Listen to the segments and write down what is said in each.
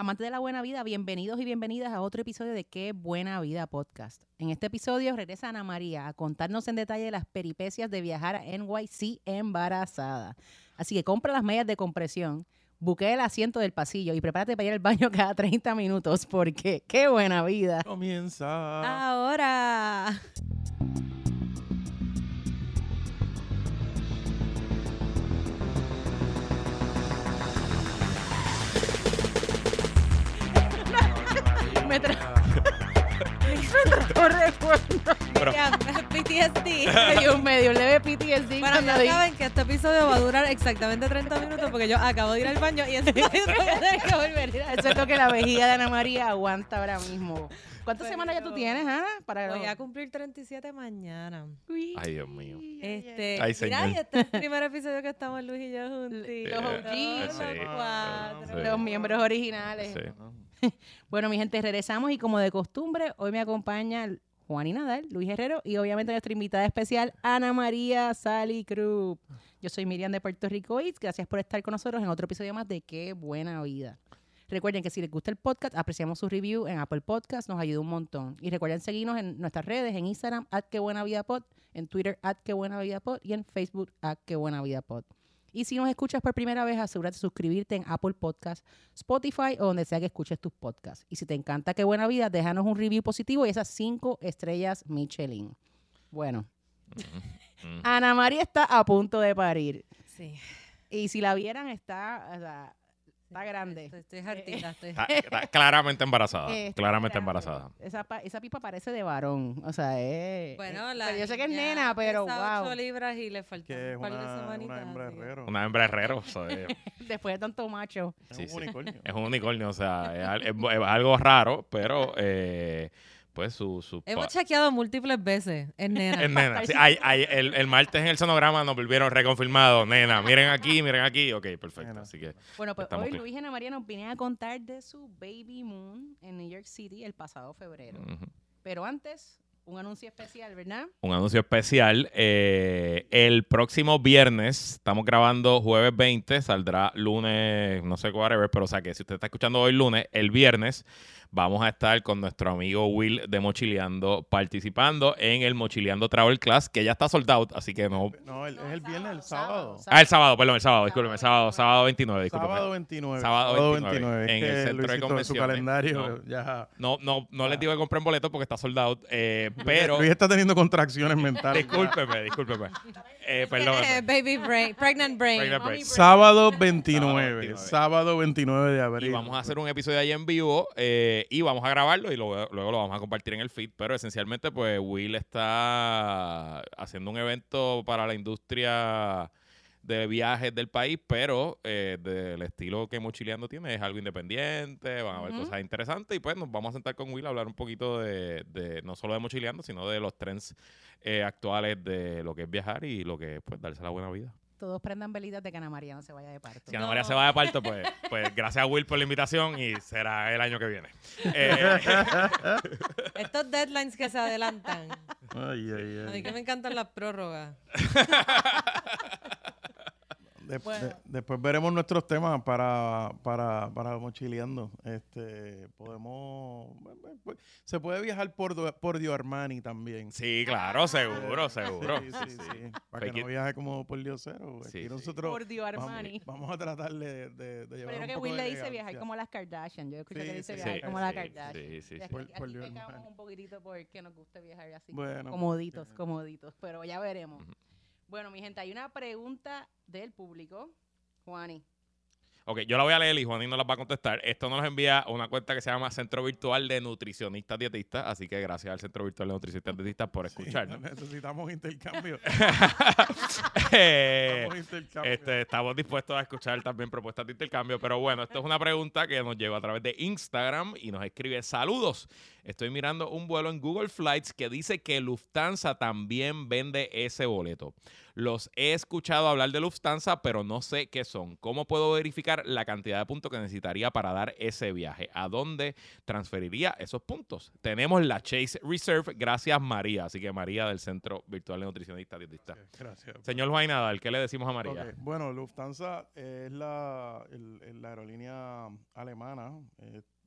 Amantes de la buena vida, bienvenidos y bienvenidas a otro episodio de Qué Buena Vida Podcast. En este episodio regresa Ana María a contarnos en detalle las peripecias de viajar a NYC embarazada. Así que compra las medias de compresión, buque el asiento del pasillo y prepárate para ir al baño cada 30 minutos porque qué buena vida. Comienza. Ahora. Me tra- me trajo recuerdo. Pero- PTSD. Me dio un medio leve PTSD Bueno, cuando ya di- saben que este episodio va a durar exactamente 30 minutos porque yo acabo de ir al baño y entonces voy a tener que volver Eso es lo que la vejiga de Ana María aguanta ahora mismo. ¿Cuántas Pero- semanas ya tú tienes, Ana? Para Voy a cumplir 37 mañana. Uy. Ay, Dios mío. Este, Ay, mira, señor. y este es el primer episodio que estamos Luis y yo juntos. Los OGs, sí, cuatro. sí. Los miembros originales. Sí. Bueno, mi gente, regresamos y como de costumbre, hoy me acompaña Juan y Nadal, Luis Herrero y obviamente nuestra invitada especial, Ana María Sally Cruz. Yo soy Miriam de Puerto Rico Eats. Gracias por estar con nosotros en otro episodio más de Qué Buena Vida. Recuerden que si les gusta el podcast, apreciamos su review en Apple Podcast, nos ayuda un montón. Y recuerden seguirnos en nuestras redes, en Instagram, at Qué Buena Vida Pod, en Twitter, at Qué Buena Vida Pod y en Facebook, at Qué Buena Vida Pod. Y si nos escuchas por primera vez, asegúrate de suscribirte en Apple Podcast, Spotify o donde sea que escuches tus podcasts. Y si te encanta Qué Buena Vida, déjanos un review positivo y esas cinco estrellas Michelin. Bueno, Mm. Ana María está a punto de parir. Sí. Y si la vieran, está, o sea, está grande. Estoy, estoy hartita. Estoy... Está, está claramente embarazada. Está claramente grande. embarazada. Esa, pa- esa pipa parece de varón. O sea, es. Bueno, es- la pero yo sé que es nena, pero wow. 8 libras y le es un par de una, semanitas. una hembra herrero. Una hembra herrero. es, Después de tanto macho. Es Sí, un sí. unicornio. es un unicornio. O sea, es- es algo raro, pero eh, pues su. su Hemos chequeado múltiples veces. Es nena. es nena. Sí, hay- hay- el, el martes en el sonograma nos volvieron reconfirmado. Nena, miren aquí, miren aquí. Ok, perfecto. Nena. Así que Bueno, pues hoy. Luis y Ana María nos vienen a contar de su baby moon en New York City el pasado febrero. Pero antes, un anuncio especial, ¿verdad? un anuncio especial. eh, el próximo viernes, estamos grabando jueves 20, saldrá lunes, no sé whatever, pero o sea que si usted está escuchando hoy lunes, el viernes vamos a estar con nuestro amigo Will de Mochileando participando en el Mochileando Travel Class, que ya está sold out, así que no... No, el- No, es el viernes, el sábado. Ah, el sábado, perdón, el sábado, discúlpeme, sábado, sábado 29, discúlpeme. Sábado 29. Sábado 29, en el centro de su calendario No. ya... No, no, no les digo que compren boletos porque está sold out, eh, pero... Luis está teniendo contracciones mentales. Discúlpeme, discúlpeme. Eh, perdón. Eh, baby brain, pregnant brain. Pregnant Mami brain. Sábado Sábado 29. 29. Sábado 29 de abril. Y vamos a hacer un episodio ahí en vivo eh, y vamos a grabarlo y luego, luego lo vamos a compartir en el feed. Pero esencialmente, pues Will está haciendo un evento para la industria de viajes del país, pero eh, del estilo que Mochileando tiene, es algo independiente, van a haber cosas interesantes y pues nos vamos a sentar con Will a hablar un poquito de, de no solo de Mochileando, sino de los trends eh, actuales de lo que es viajar y lo que es pues darse la buena vida. Todos prendan velitas de que Ana María no se vaya de parto. Si Ana No. María se va de parto, pues, pues gracias a Will por la invitación y será el año que viene. Eh, Estos deadlines que se adelantan. Ay, ay, A mí ay. que me encantan las prórrogas. De- Bueno. de- después veremos nuestros temas para, para, para mochileando. Este, podemos... pues, Se puede viajar por, por Dio Armani también. sí, claro, seguro, seguro. Sí, sí, sí. Para Fake que no viaje como por Diosero. Sí, Aquí sí. nosotros Por Dio vamos, Armani. vamos a tratar de, de, de llevar Pero que Will le dice viajar como las Kardashian. Yo escuché Sí, que dice sí, viajar sí, como las Kardashian. sí, sí, sí. aquí, Por- aquí por pecamos man. un poquitito porque nos gusta viajar así. Bueno, comoditos, eh, comoditos. Pero ya veremos. Bueno, mi gente, hay una pregunta del público. Juani. Ok, yo la voy a leer y Juanín nos la va a contestar. Esto nos envía una cuenta que se llama Centro Virtual de Nutricionistas Dietistas. Así que gracias al Centro Virtual de Nutricionistas Dietistas por sí, escucharnos. necesitamos intercambio. Eh, Necesitamos intercambio. Este, estamos dispuestos a escuchar también propuestas de intercambio, pero bueno, esto es una pregunta que nos llegó a través de Instagram y nos escribe saludos. Estoy mirando un vuelo en Google Flights que dice que Lufthansa también vende ese boleto. Los he escuchado hablar de Lufthansa, pero no sé qué son. ¿Cómo puedo verificar la cantidad de puntos que necesitaría para dar ese viaje? ¿A dónde transferiría esos puntos? Tenemos la Chase Reserve, gracias María. Así que María del Centro Virtual de Nutricionista Dietista. Gracias. Señor Juan Nadal, ¿qué le decimos a María? Bueno, Lufthansa es la, el- el- la aerolínea alemana,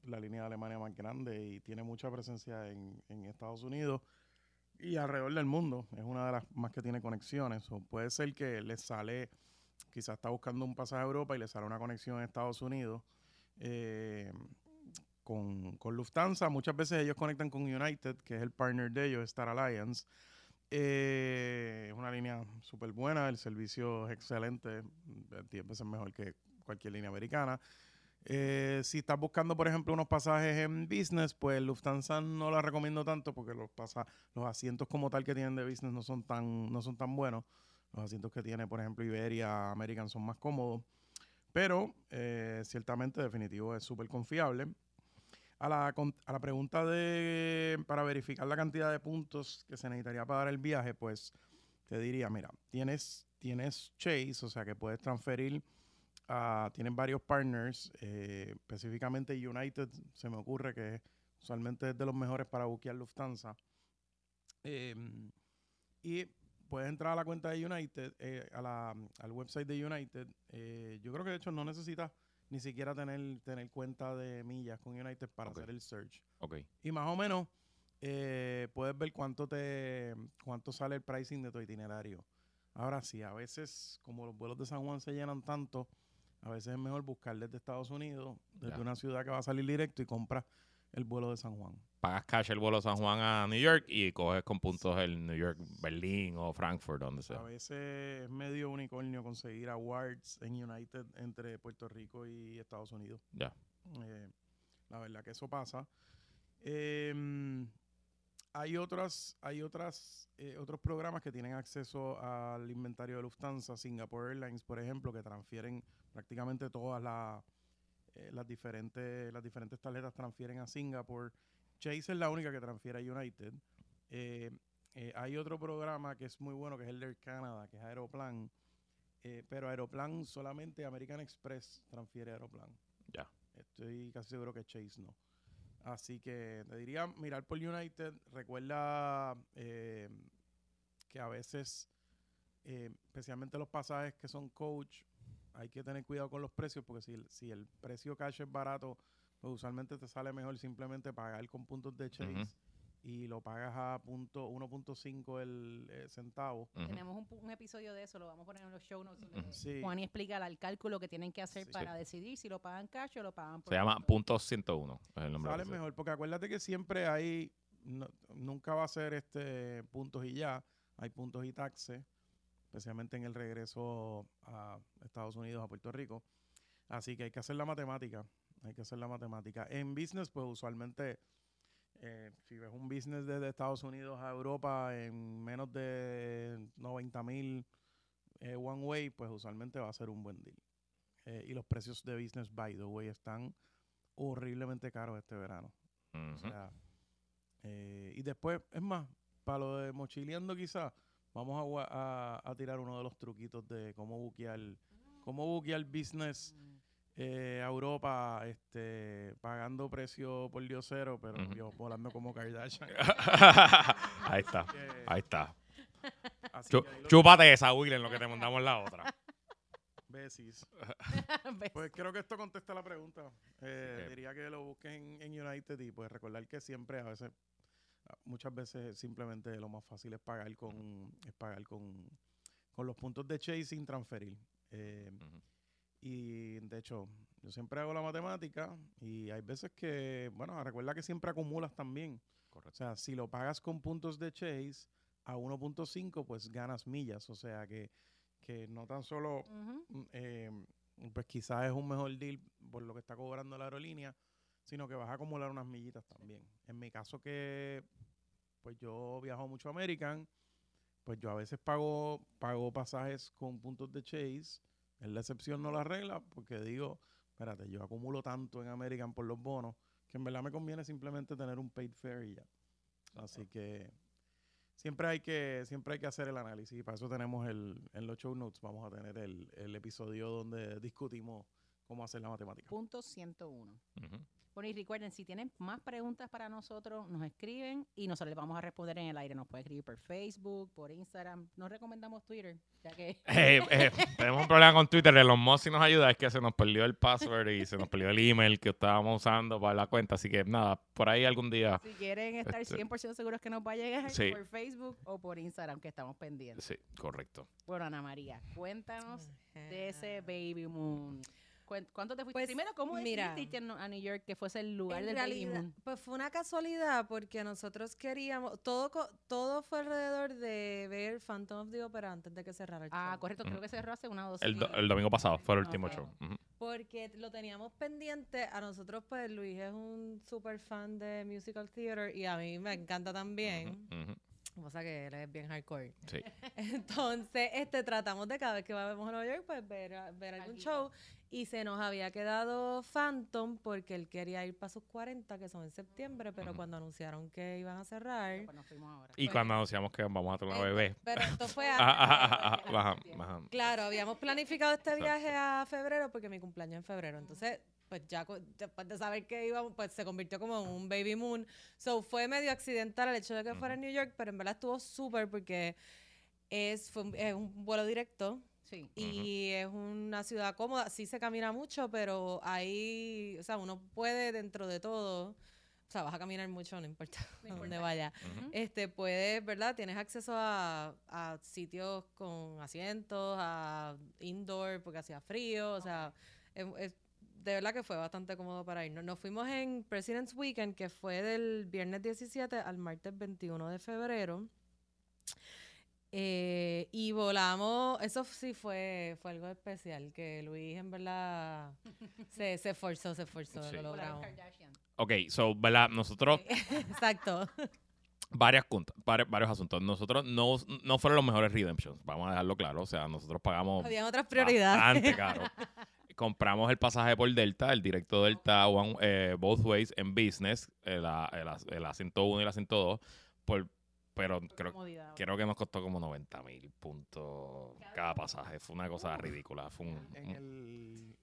la línea de Alemania más grande y tiene mucha presencia en, en Estados Unidos y alrededor del mundo. Es una de las más que tiene conexiones. Puede ser que le sale, quizás está buscando un pasaje a Europa y le sale una conexión en Estados Unidos. eh, con, con Lufthansa, muchas veces ellos conectan con United, que es el partner de ellos, Star Alliance. Eh, es una línea súper buena, el servicio es excelente, eh, 10 veces mejor que cualquier línea americana. Eh, si estás buscando, por ejemplo, unos pasajes en business, pues Lufthansa no la recomiendo tanto porque los, pasa, los asientos como tal que tienen de business no son tan, no son tan buenos. Los asientos que tiene, por ejemplo, Iberia, American son más cómodos. Pero eh, ciertamente, definitivo, es súper confiable. A la, a la pregunta de para verificar la cantidad de puntos que se necesitaría para dar el viaje, pues te diría, mira, tienes, tienes Chase, o sea que puedes transferir a, tienes varios partners, eh, específicamente United, se me ocurre que usualmente es de los mejores para buquear Lufthansa. Em, y puedes entrar a la cuenta de United, eh, a la, al website de United. eh, yo creo que de hecho no necesitas ni siquiera tener, tener cuenta de millas con United para hacer el search. Y más o menos eh, puedes ver cuánto te cuánto sale el pricing de tu itinerario. Ahora sí, a veces, como los vuelos de San Juan se llenan tanto, a veces es mejor buscar desde Estados Unidos, desde Ya. una ciudad que va a salir directo y compras el vuelo de San Juan. Pagas cash el vuelo San Juan a New York y coges con puntos el New York, Berlín o Frankfurt, donde sea. A veces es medio unicornio conseguir awards en United entre Puerto Rico y Estados Unidos. Ya. Eh, la verdad que eso pasa. Em, hay otras, hay otras, eh, otros programas que tienen acceso al inventario de Lufthansa, Singapore Airlines, por ejemplo, que transfieren prácticamente todas las, eh, las diferentes, las diferentes tarjetas transfieren a Singapore. Chase es la única que transfiere a United. Eh, eh, hay otro programa que es muy bueno, que es el de Air Canada, que es Aeroplan. Pero Aeroplan solamente American Express transfiere a Aeroplan. Ya. Estoy casi seguro que Chase no. Así que te diría mirar por United. Recuerda eh, que a veces, eh, especialmente los pasajes que son coach, hay que tener cuidado con los precios porque si, el- si el precio cash es barato, pues usualmente te sale mejor simplemente pagar con puntos de Chase y lo pagas a punto 1.5 el eh, centavo. Tenemos un, pu- un episodio de eso, lo vamos a poner en los show notes. donde Sí. Juan y explica el cálculo que tienen que hacer Sí. para decidir si lo pagan cash o lo pagan por Se llama puntos. Puntos 101. Es el nombre Sale mejor, porque acuérdate que siempre hay, no- nunca va a ser este puntos y ya, hay puntos y taxes, especialmente en el regreso a Estados Unidos, a Puerto Rico. Así que hay que hacer la matemática, hay que hacer la matemática. En business, pues usualmente, eh, si ves un business desde Estados Unidos a Europa en menos de 90 mil eh, one way, pues usualmente va a ser un buen deal. Eh, y los precios de business, by the way, están horriblemente caros este verano. O Ujú. sea, y después, es más, para lo de mochileando quizás, vamos a, gua- a, a tirar uno de los truquitos de cómo buquear, cómo buquear business eh, a Europa, este, pagando precio por Dios cero, pero yo volando como Kardashian. Ahí está. Que- Ahí está. que lo- chúpate esa, Will, en lo que te mandamos la otra. Pues creo que esto contesta la pregunta. Eh, que- Diría que lo busquen en, en United y pues recordar que siempre a veces, muchas veces simplemente lo más fácil es pagar con, es pagar con, con los puntos de Chase sin transferir. Eh, y de hecho, yo siempre hago la matemática y hay veces que, bueno, recuerda que siempre acumulas también. O sea, si lo pagas con puntos de Chase a 1.5, pues ganas millas. O sea que, que no tan solo mm, eh, pues quizás es un mejor deal por lo que está cobrando la aerolínea, sino que vas a acumular unas millitas también. En mi caso que pues yo viajo mucho a American, pues yo a veces pago, pago pasajes con puntos de Chase. Es la excepción, no la regla, porque digo, espérate, yo acumulo tanto en American por los bonos que en verdad me conviene simplemente tener un paid fare y ya. Así que siempre hay que siempre hay que hacer el análisis y para eso tenemos el en los show notes vamos a tener el, el episodio donde discutimos cómo hacer la matemática. Punto 101. Ujú. Bueno, y recuerden, si tienen más preguntas para nosotros, nos escriben y nosotros les vamos a responder en el aire. Nos puede escribir por Facebook, por Instagram. No recomendamos Twitter, ya que... Eh, eh, tenemos un problema con Twitter. Elon Musk si nos ayuda es que se nos perdió el password y se nos perdió el email que estábamos usando para la cuenta. Así que nada, por ahí algún día. Si quieren estar Este- 100% seguros que nos va a llegar Sí. por Facebook o por Instagram, que estamos pendientes. Sí, correcto. Bueno, Ana María, cuéntanos de ese. Baby Moon. ¿Cuánto te fuiste? Pues, Primero, ¿cómo mira, decidiste a New York que fuese el lugar En del Baby realidad, Moon? pues fue una casualidad porque nosotros queríamos, todo todo fue alrededor de ver Phantom of the Opera antes de que cerrara el Ah, show. correcto, creo que cerró hace una o dos El, do- el domingo pasado fue el Ah, último show. Porque lo teníamos pendiente, a nosotros pues Luis es un super fan de musical theater y a mí me encanta también, ujú. cosa que él es bien hardcore. Sí. Entonces, este, tratamos de cada vez que vamos a Nueva York, pues ver, ver algún show. Y se nos había quedado Phantom porque él quería ir para sus 40, que son en septiembre, pero cuando anunciaron que iban a cerrar. Pues nos fuimos ahora. Y Pues- cuando anunciamos que vamos a tener una bebé. Pero esto fue Ah, antes. ah, ah, ah, ah. Claro, habíamos planificado este viaje a febrero porque mi cumpleaños es en febrero. Entonces, pues ya después de saber que íbamos, pues se convirtió como en un baby moon. So fue medio accidental el hecho de que fuera en New York, pero en verdad estuvo súper porque es, fue un, es un vuelo directo Sí. y es una ciudad cómoda. Sí se camina mucho, pero ahí, o sea, uno puede dentro de todo, o sea, vas a caminar mucho, no importa No dónde vaya. Este, puedes, ¿verdad? Tienes acceso a, a sitios con asientos, a indoor porque hacía frío, o sea, es- es- de verdad que fue bastante cómodo para irnos. Nos fuimos en President's Weekend, que fue del viernes 17 al martes 21 de febrero. Eh, y volamos, eso sí fue, fue algo especial, que Luis en verdad se, se esforzó, se esforzó, Sí. lo logramos. Ok, so, ¿verdad? Nosotros, Exacto. varias cunta- vari- varios asuntos. Nosotros no, no fueron los mejores redemptions, vamos a dejarlo claro. O sea, nosotros pagamos Habían otras prioridades. bastante caro. Compramos el pasaje por Delta, el directo Delta One, eh, Both Ways en Business, el, a- el, as- el asiento 1 y el asiento 2, por, pero creo, creo que nos costó como 90 mil puntos cada pasaje. Fue una cosa ridícula. Fue un, En un- el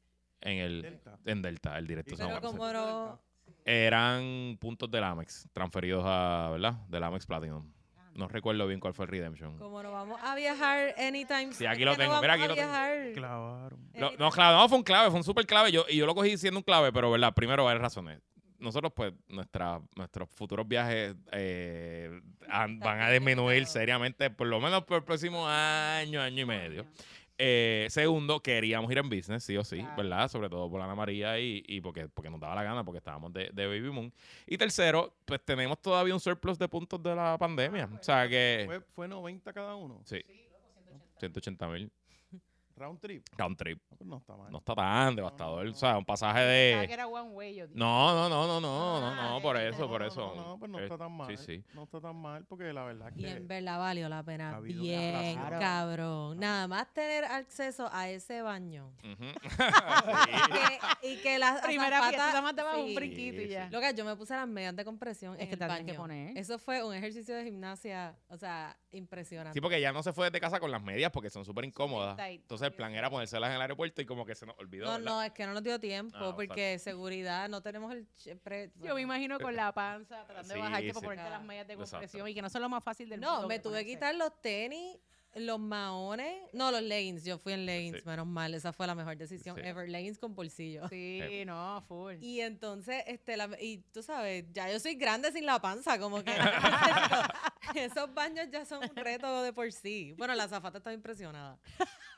en el Delta. en Delta, el directo ¿Y San Pero como no, Eran puntos del Amex, transferidos a, ¿verdad? Del Amex Platinum. No recuerdo bien cuál fue el Redemption. como no vamos a viajar anytime Sí, aquí lo no tengo, mira, aquí lo tengo. Clavaron. No, no, claro, no, fue un clave, fue un súper clave. Yo, y yo lo cogí siendo un clave, pero, ¿verdad? Primero, varias razones. Nosotros, pues, nuestra, nuestros futuros viajes eh, van a disminuir seriamente, por lo menos por el próximo año, año y medio. Eh, segundo, queríamos ir en business, sí o sí, Claro. ¿verdad? Sobre todo por Ana María y, y porque, porque nos daba la gana, porque estábamos de, de Baby Moon. Y tercero, pues tenemos todavía un surplus de puntos de la pandemia. O sea que... Fue, fue 90 cada uno. Sí. 180 mil Round trip. round trip. No, pues no está mal. No está tan devastador. no, O sea, un pasaje que de... era one way. yo dije. No, no, no, no, no, no, Ah, no, por eso, por eso. No, no, pues no Eh, está tan mal. Sí, sí. No está tan mal porque la verdad es y que en verdad valió la pena Ha bien cabrón nada más tener acceso a ese baño Ujú. Que- y que las Primera fiesta, más te vas un sí. brinquito y ya. sí. Loca, yo me puse las medias de compresión Es en que el que poner. Eso fue un ejercicio de gimnasia, o sea, impresionante. Sí, porque ya no se fue desde casa con las medias porque son súper incómodas. Entonces el plan era ponérselas en el aeropuerto y como que se nos olvidó. no, ¿verdad? no, es que no nos dio tiempo Ah, porque seguridad, no tenemos el... pre- Yo me imagino con la panza tratando Sí, de bajarte por sí. ponerte las medias de Exacto. compresión y que no son lo más fácil del No, mundo. me que tuve que quitar los tenis, los maones, no, los leggings, yo fui en leggings, Sí. menos mal, esa fue la mejor decisión Sí. ever, leggings con bolsillo. Sí, no, full. Y entonces, este, la- y tú sabes, ya yo soy grande sin la panza, como que esos baños ya son un reto de por sí. Bueno, la zafata estaba impresionada.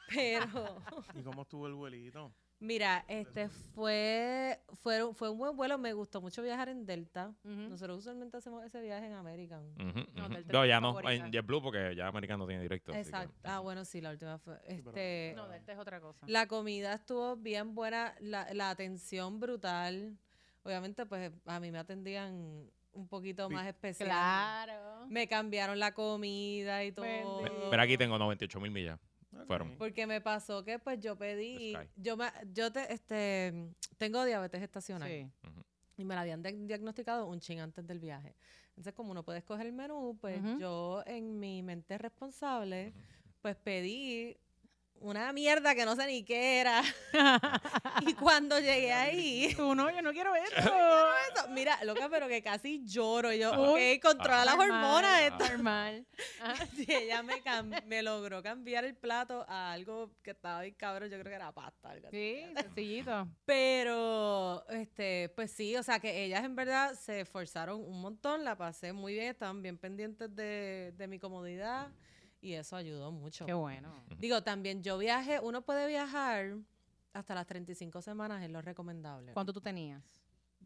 Pero, ¿Y cómo estuvo el vuelito? Mira, este fue, fue, fue un buen vuelo, me gustó mucho viajar en Delta. Nosotros usualmente hacemos ese viaje en American. Ujú, No. Delta No, ya no, en JetBlue porque ya americano tiene directo. que- Exacto. Ah, bueno, sí, la última fue. pero- Este, No, Delta es otra cosa. La comida estuvo bien buena, la, la atención brutal. Obviamente, pues a mí me atendían un poquito Sí. más especial. Claro. Me cambiaron la comida y todo. Mira, aquí tengo 98 mil millas. Fueron. Porque me pasó que pues yo pedí, yo me, yo te, este, tengo diabetes estacional Sí. y me la habían diagnosticado un chin antes del viaje. Entonces, como uno puede escoger el menú, pues yo en mi mente responsable, pues pedí una mierda que no sé ni qué era. y cuando llegué ahí, Tú no, yo no quiero esto. eso, mira, loca, pero que casi lloro. Yo, ok, controla las hormonas. Esto. Normal. Y ella me, me logró cambiar el plato a algo que estaba bien cabrón. Yo creo que era pasta. algo así. Sí, sencillito. Pero, este, pues sí, o sea que ellas en verdad se esforzaron un montón, la pasé muy bien, estaban bien pendientes de, de mi comodidad y eso ayudó mucho. Qué bueno. Digo, también yo viajé, uno puede viajar hasta las 35 semanas, es lo recomendable. ¿Cuánto tú tenías?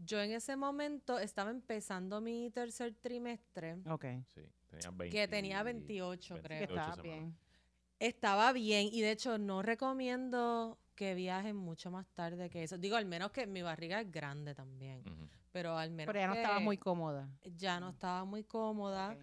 Yo en ese momento estaba empezando mi tercer trimestre, Ok. Sí, tenía 20, que tenía 28, creo. Que 28 estaba semanas. bien. Estaba bien y de hecho no recomiendo que viajen mucho más tarde que eso. Digo, al menos que mi barriga es grande también, pero al menos Pero ya no que- estaba muy cómoda. ya no estaba muy cómoda.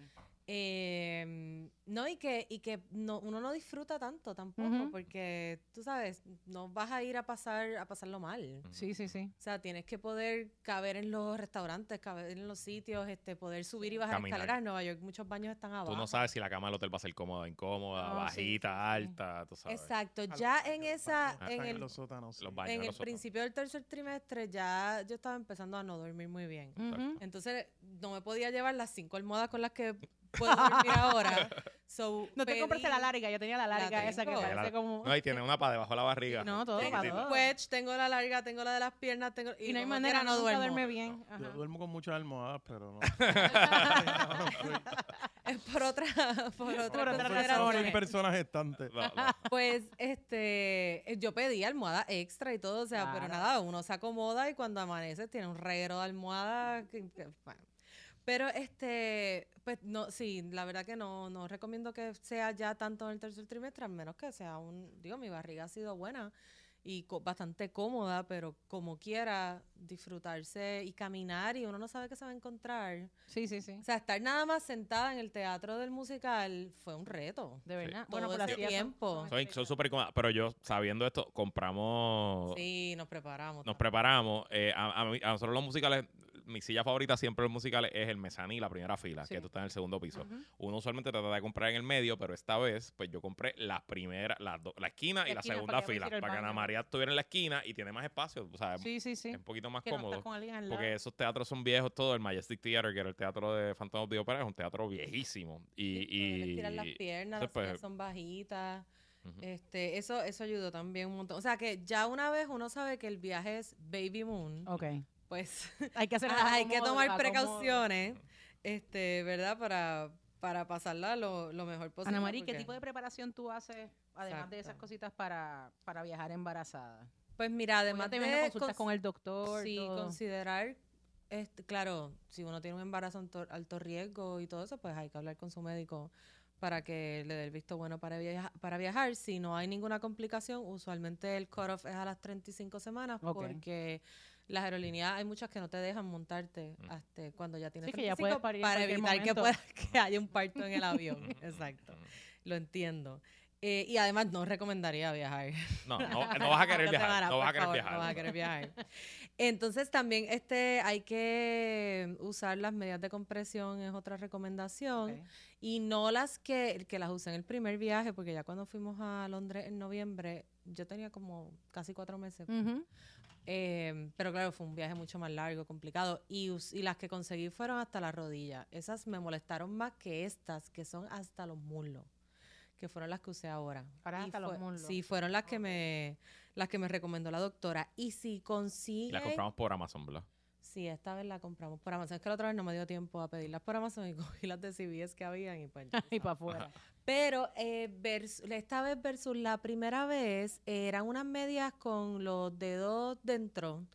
Eh, no, y que, y que no, uno no disfruta tanto tampoco, porque tú sabes, no vas a ir a pasar a pasarlo mal. Sí, sí, sí. O sea, tienes que poder caber en los restaurantes, caber en los sitios, este, poder subir y bajar Caminar. escaleras. En Nueva York muchos baños están abajo. Tú no sabes si la cama del hotel va a ser cómoda, incómoda, No, bajita, sí, sí. alta, tú sabes. Exacto, los ya en los esa, baños en el, los sótanos. Sí. baños. en el principio del tercer trimestre ya yo estaba empezando a no dormir muy bien. Entonces no me podía llevar las cinco almohadas con las que puedo dormir ahora. So, No te compraste la larga, yo tenía la La larga esa que tengo. parece La- como... No, y tiene una para debajo de la barriga. No, todo para todo. wedge, tengo la larga, tengo la de las piernas, tengo Y no hay como manera, quiera, no no nunca duermo. duerme bien. Yo Ajá. duermo con muchas almohadas, pero no. Es por otra, por otra Por otras Soy- razones. Soy persona gestante. No, no. Pues, este, eh, yo pedí almohada extra y todo, o sea, pero Claro. nada, uno se acomoda y cuando amanece tiene un reguero de almohada. que- que- bueno. Pero, este, pues, no, sí, la verdad que no, no recomiendo que sea ya tanto en el tercer trimestre, al menos que sea un, digo, mi barriga ha sido buena y co- bastante cómoda, pero como quiera disfrutarse y caminar y uno no sabe qué se va a encontrar. Sí, sí, sí. O sea, estar nada más sentada en el teatro del musical fue un reto. De verdad. Bueno, por así tiempo. Soy son súper cómodas. Pero yo, sabiendo esto, compramos. Sí, nos preparamos. Nos preparamos. eh, a, a a nosotros los musicales, mi silla favorita siempre en los musicales es el mezaní, la primera fila, Sí. que tú estás en el segundo piso. Uno usualmente trata de comprar en el medio, pero esta vez, pues yo compré la primera, la, do- la esquina La y la esquina, segunda fila, para que Ana. María estuviera en la esquina y tiene más espacio. O sea, Sí, sí, sí. es un poquito más Que cómodo. con. Porque esos teatros son viejos todos. El Majestic Theater, que era el teatro de Phantom of the Opera, es un teatro viejísimo. Y, estirar las y piernas, entonces, las pues, son bajitas. Este, eso, eso ayudó también un montón. O sea que ya una vez uno sabe que el viaje es Baby Moon, Ok. Pues Hay que hacer hay que acomodo, tomar acomodo. precauciones, este, ¿verdad? Para, para pasarla lo, lo mejor posible. Ana María, ¿qué tipo de preparación tú haces, además de esas cositas, para, para viajar embarazada? Pues mira, además de consultas cons- con el doctor. Sí, todo. considerar, este, claro, si uno tiene un embarazo en to- alto riesgo y todo eso, pues hay que hablar con su médico para que le dé el visto bueno para, viaja- para viajar. Si no hay ninguna complicación, usualmente el cut-off es a las 35 semanas porque las aerolíneas hay muchas que no te dejan montarte Mm. hasta cuando ya tienes Sí, que ya 35 puedes parir en para evitar que, pueda, que haya un parto en el avión. Exacto, lo entiendo. Eh, y además no recomendaría viajar. No, no, no vas a querer viajar. No vas a querer favor, viajar. No vas a querer viajar. Entonces también este hay que usar las medidas de compresión, es otra recomendación. Y no las que, que las usé en el primer viaje, porque ya cuando fuimos a Londres en noviembre, yo tenía como casi cuatro meses. Eh, pero claro, fue un viaje mucho más largo, complicado. Y, y las que conseguí fueron hasta la rodilla. Esas me molestaron más que estas, que son hasta los muslos, que fueron las que usé ahora. Ahora Y hasta los muslos. Sí, fueron las que me las que me recomendó la doctora. Y si Y consiguen... la compramos por Amazon, ¿verdad? Sí, esta vez la compramos por Amazon. Es que la otra vez no me dio tiempo a pedirlas por Amazon y cogí las de CBS que habían y pues... y para afuera. Pero eh, esta vez versus la primera vez eran unas medias con los dedos dentro,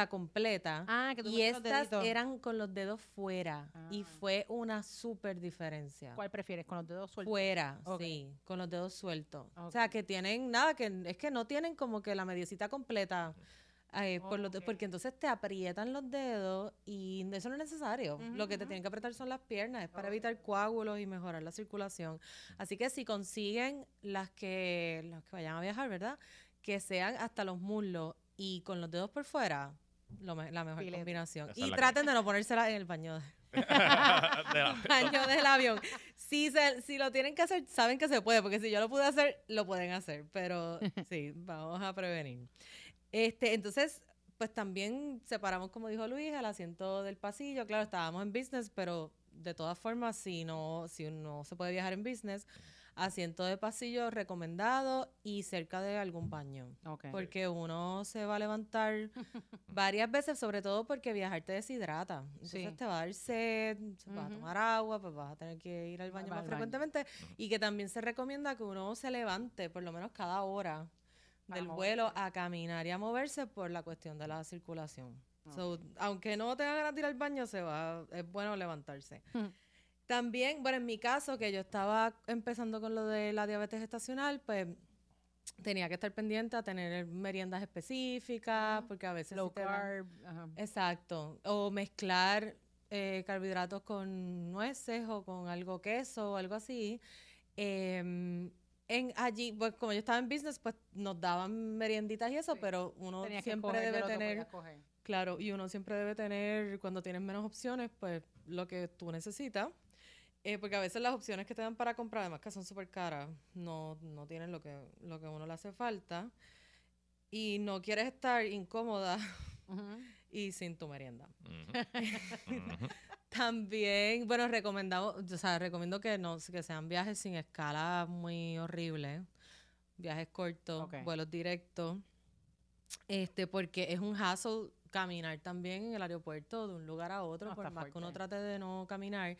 sea, completa. Ah, que tú y estas eran con los dedos fuera. Y Ah. fue una súper diferencia. ¿Cuál prefieres? ¿Con los dedos sueltos? Fuera, sí, con los dedos sueltos. O sea, que tienen nada, que es que no tienen como que la mediecita completa. eh, por los de- Ok. porque entonces te aprietan los dedos y eso no es necesario. Lo que te tienen que apretar son las piernas, es para evitar coágulos y mejorar la circulación. Así que si consiguen las que, las que vayan a viajar, ¿verdad? Que sean hasta los muslos y con los dedos por fuera, lo me- la mejor Filete. combinación. Esa es Y la que- traten de no ponérsela en el baño, De baño del avión. si, se- si lo tienen que hacer, saben que se puede, porque si yo lo pude hacer, lo pueden hacer, pero sí, vamos a prevenir. Este, entonces, pues también separamos, como dijo Luis, el asiento del pasillo. Claro, estábamos en business, pero de todas formas, si no, si no se puede viajar en business, asiento de pasillo recomendado y cerca de algún baño. Ok. Porque uno se va a levantar varias veces, sobre todo porque viajar te deshidrata. Entonces Sí. te va a dar sed, se vas a tomar agua, pues vas a tener que ir al baño más frecuentemente. Y que también se recomienda que uno se levante por lo menos cada hora del vuelo a caminar y a moverse por la cuestión de la circulación. Ok. So, aunque no tenga ganas de ir al baño, se va, es bueno levantarse. También, bueno, en mi caso, que yo estaba empezando con lo de la diabetes gestacional, pues tenía que estar pendiente a tener meriendas específicas, porque a veces Low sí carb. ajá. Exacto. O mezclar eh, carbohidratos con nueces o con algo queso o algo así. Em, en allí, pues como yo estaba en business, pues nos daban merienditas y eso, Sí. pero uno Tenías siempre debe tener, claro, y uno siempre debe tener, cuando tienes menos opciones, pues lo que tú necesitas. Eh, porque a veces las opciones que te dan para comprar, además que son súper caras, no, no tienen lo que, lo que a uno le hace falta. Y no quieres estar incómoda y sin tu merienda. También, bueno, recomendamos, o sea, recomiendo que no, que sean viajes sin escala muy horribles, viajes cortos, vuelos directos, este, porque es un hassle caminar también en el aeropuerto de un lugar a otro, No, por más que uno trate de no caminar.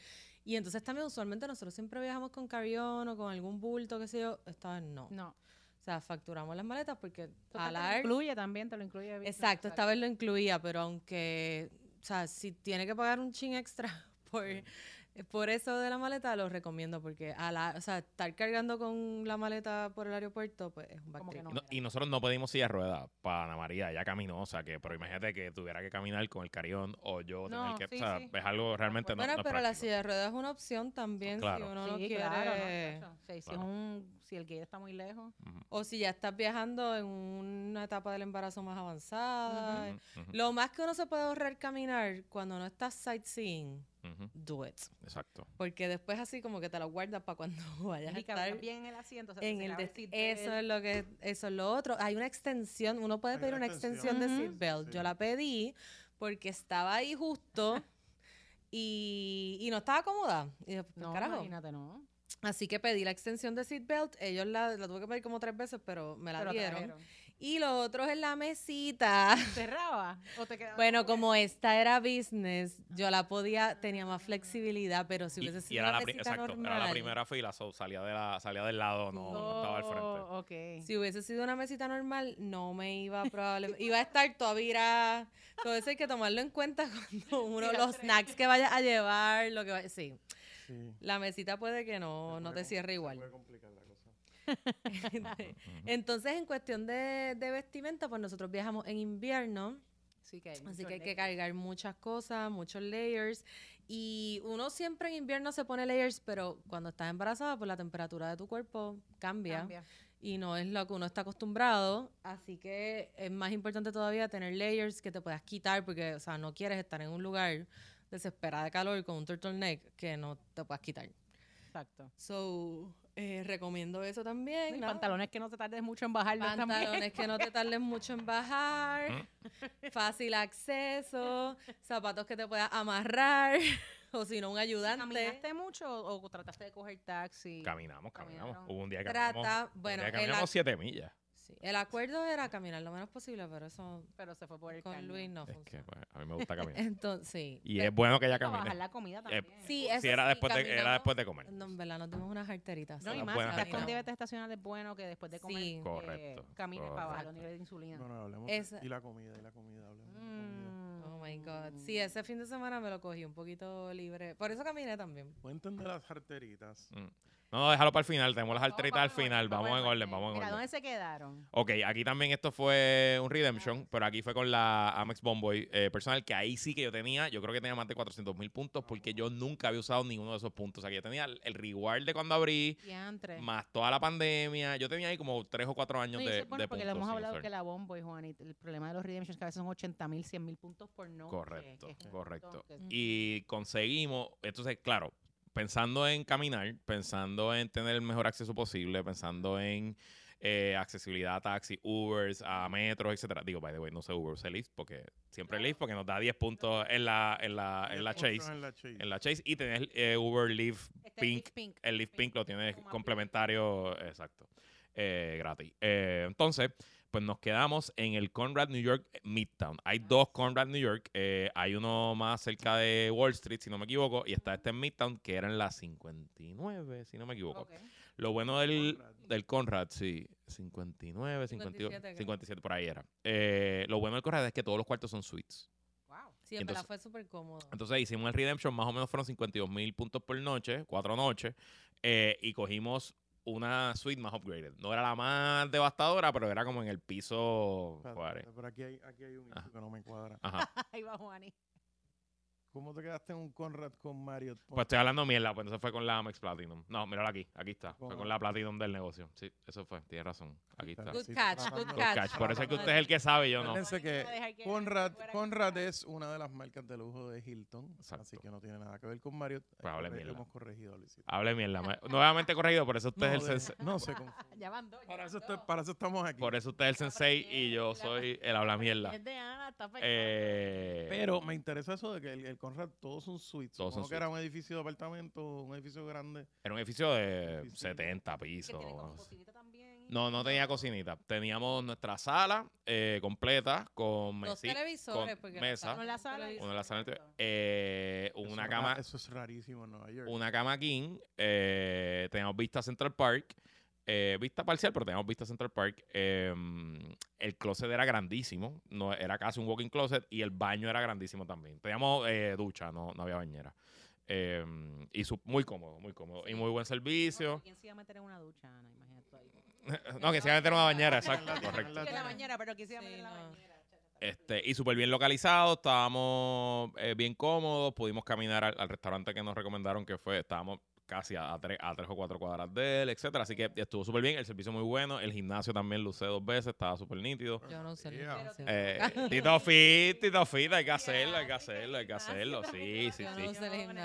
Y entonces también usualmente nosotros siempre viajamos con carry-on o con algún bulto, qué sé yo, esta vez no. No. O sea, facturamos las maletas porque Esto te lo incluye también, te lo incluye. Exacto, class. esta vez lo incluía, pero aunque, o sea, si tiene que pagar un chin extra por, por eso de la maleta, lo recomiendo, porque a la, o sea, estar cargando con la maleta por el aeropuerto, pues es un backtrip. no. Y no- y nosotros no pedimos silla de ruedas para Ana María, ya caminó, o sea que, pero imagínate que tuviera que caminar con el carión o yo No, tener que, sí, o sea, sí. es algo realmente no, Bueno, no es pero la silla de ruedas es una opción también Claro. si uno no Sí, quiere, claro, ¿no? Sí, si, es Claro. un, si el gate está muy lejos. O si ya estás viajando en una etapa del embarazo más avanzada. ujú, Lo más que uno se puede ahorrar caminar cuando no estás sightseeing, ujú, do it. Exacto. Porque después así como que te lo guardas para cuando vayas a Y que estar bien en el asiento. se te en el de- eso es lo que eso es lo otro hay una extensión uno puede Hay pedir una extensión, de seatbelt Sí. yo la pedí porque estaba ahí justo y, y no estaba cómoda y pues, No, carajo imagínate, no. así que pedí la extensión de seatbelt ellos la, la tuve que pedir como tres veces pero me la Pero dieron trajeron. Y lo otro es la mesita ¿Cerraba? ¿O te quedaba bueno como como esta era business yo la podía tenía más flexibilidad pero si Y, hubiese y sido era, una la, mesita exacto, era la normal primera fila, so, salía, de la, salía del lado, no, no estaba al frente. Oh, ok. Si hubiese sido una mesita normal, no me iba probablemente. Iba a estar toda virada. Todo eso hay que tomarlo en cuenta cuando uno, los tres. snacks que vayas a llevar, lo que vaya. Sí, Sí. la mesita puede que no, Se no puede te cierre se igual. puede complicar la cosa. Entonces, en cuestión de, de vestimenta, pues nosotros viajamos en invierno. Sí que hay Así que hay que cargar muchas cosas, muchos layers. Y uno siempre en invierno se pone layers, pero cuando estás embarazada, pues la temperatura de tu cuerpo cambia. Cambia. y no es lo que uno está acostumbrado. Así que es más importante todavía tener layers que te puedas quitar porque, o sea, no quieres estar en un lugar desesperada de calor con un turtleneck que no te puedas quitar. Exacto. So, eh, recomiendo eso también. Pantalones que no te tardes mucho en también. Pantalones que no te tarden mucho en bajar, fácil acceso, zapatos que te puedas amarrar, o si no, un ayudante. ¿Caminaste mucho o, o trataste de coger taxi? Caminamos, caminamos. Caminaron. Hubo un día que Trata- caminamos, un bueno, día que el caminamos siete millas. Sí, El acuerdo era caminar lo menos posible, pero eso Pero se fue por el con caño. Luis no Es que pues, a mí me gusta caminar. Entonces, sí. y es bueno que ella Para bajar camine. la comida Eh, también. Sí, si eso era sí, después de, era después de comer. No, en verdad, nos dimos unas arteritas. No, y más, si estás con diabetes estacional es bueno que después de comer Sí. eh, Correcto, camines para bajar los correcto. niveles de insulina. No, no, hablemos. Esa- Y la comida, y la comida, hablemos de comida. Mm. Oh my God. Sí, ese fin de semana me lo cogí un poquito libre. Por eso caminé también. Voy a entender las arteritas. Mm. No, no, déjalo para el final. Tenemos las alteritas al final. Vamos en orden, vamos en orden. ¿dónde se quedaron? Ok, aquí también esto fue un redemption, pero aquí fue con la Amex Bomboy eh, personal, que ahí sí que yo tenía, yo creo que tenía más de 400 mil puntos, porque yo nunca había usado ninguno de esos puntos. O sea, que yo tenía el, el reward de cuando abrí, Diantre. más toda la pandemia. Yo tenía ahí como 3 o 4 años No, de, bueno de porque puntos. le hemos hablado que la bomba y Juan, y el problema de los redemptions que a veces son 80 mil, 100 mil puntos por noche. Correcto, que correcto. que- Y conseguimos, entonces, claro, pensando en caminar, pensando en tener el mejor acceso posible, pensando en eh, accesibilidad a taxi, Ubers, a metros, etcétera. Digo, by the way, no sé Uber, sé Lyft, porque siempre Lyft, porque nos da 10 puntos en la, en la, en la Chase. En la Chase. En la Chase. Y tenés eh, Uber, Lyft, Este es Pink. Lyft Pink. El Lyft Pink lo tienes complementario, exacto, eh, gratis. Eh, entonces, pues nos quedamos en el Conrad New York Midtown. Hay dos Conrad New York. eh, hay uno más cerca de Wall Street, si no me equivoco, y está este en Midtown, que era en la 59, si no me equivoco. Lo bueno del, Conrad. del Conrad, sí, 59, 58, 57 creo. 57, por ahí era. Eh, lo bueno del Conrad es que todos los cuartos son suites. Wow. Sí, en Entonces- verdad fue súper cómodo. Entonces hicimos el Redemption, más o menos fueron 52 mil puntos por noche, cuatro noches, eh, y cogimos una suite más upgraded. No era la más devastadora, pero era como en el piso. Espérate, Pero aquí hay, aquí hay un Ajá. que no me cuadra. Ahí va Juani. ¿Cómo te quedaste en un Conrad con Marriott? Pues estoy hablando mierda, pues entonces fue con la Amex Platinum. No, míralo aquí, aquí está. Fue con la Platinum del negocio. Sí, eso fue, tienes razón. Aquí está. Good catch, good Good catch. catch. Por eso es que usted es el que sabe yo no. Acuérdense que Conrad, Conrad es una de las marcas de lujo de Hilton, así que no tiene nada que ver con Marriott. Pues hable mierda. Hemos corregido, Luisito. Hable mierda. me- Nuevamente corregido, por eso usted No, es el sensei. no se confunde. Ya van dos. Para eso, para estamos aquí. Por eso usted es el sensei y yo soy el habla mierda. Es de Ana, está. Eh, Pero me interesa eso de que el, el Conrad todos son suites. Todos son que era un edificio de apartamento, un edificio grande. Era un edificio de Edificio. 70 Que pisos. tiene como cocinita también. No, no tenía cocinita. Teníamos nuestra sala eh, completa con Dos televisores, con porque mesa. Uno en la sala. eh, Eso una es cama, Eso es rarísimo en Nueva York. una cama king, eh, teníamos vista Central Park, eh, vista parcial, pero teníamos vista Central Park. eh, el closet era grandísimo, no era casi un walking closet y el baño era grandísimo también. Teníamos eh, ducha, no, no había bañera. Eh, y su- muy cómodo, muy cómodo. Y muy buen servicio. ¿Quién se iba a meter en una ducha, Ana? Imagínate tú ahí. no, que se iba a meter en una bañera, exacto, correcto. la en bañera, pero ¿quién se iba a meter en la bañera? Este, y súper bien localizado, estábamos eh, bien cómodos, pudimos caminar al, al restaurante que nos recomendaron que fue, estábamos casi a, a tres, a tres o cuatro cuadras de él, etcétera, así que estuvo súper bien, el servicio muy bueno, el gimnasio también lo usé dos veces, estaba súper nítido. Yo no sé. el Yeah. gimnasio. Eh, Tito Fit, Tito Fit, hay que hacerlo, hay que hacerlo, hay que hacerlo, sí, sí, sí.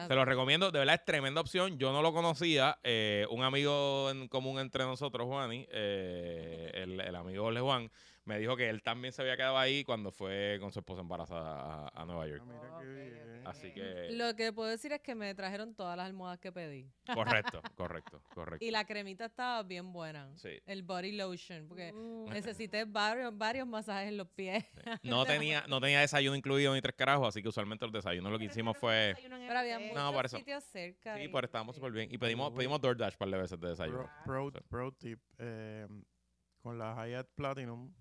Se lo recomiendo, de verdad es tremenda opción. Yo no lo conocía. eh, un amigo en común entre nosotros, Juani, eh, el, el amigo Jorge Juan, me dijo que él también se había quedado ahí cuando fue con su esposa embarazada a, a Nueva York. Ah, mira qué Ok, bien. ok. Así que, Lo que puedo decir es que me trajeron todas las almohadas que pedí. correcto, correcto, correcto. Y la cremita estaba bien buena. Sí. El body lotion, porque Uh, necesité varios, varios masajes en los pies. No tenía, no tenía desayuno incluido ni tres carajos, así que usualmente los desayunos lo que hicimos fue... Pero había mucho. No, muchos por eso. sitios cerca. Sí, y- pues estábamos súper bien. Y pedimos, Pero, pedimos DoorDash un par de veces de desayuno. Pro, pro, Sí. pro tip, eh, con la Hyatt Platinum,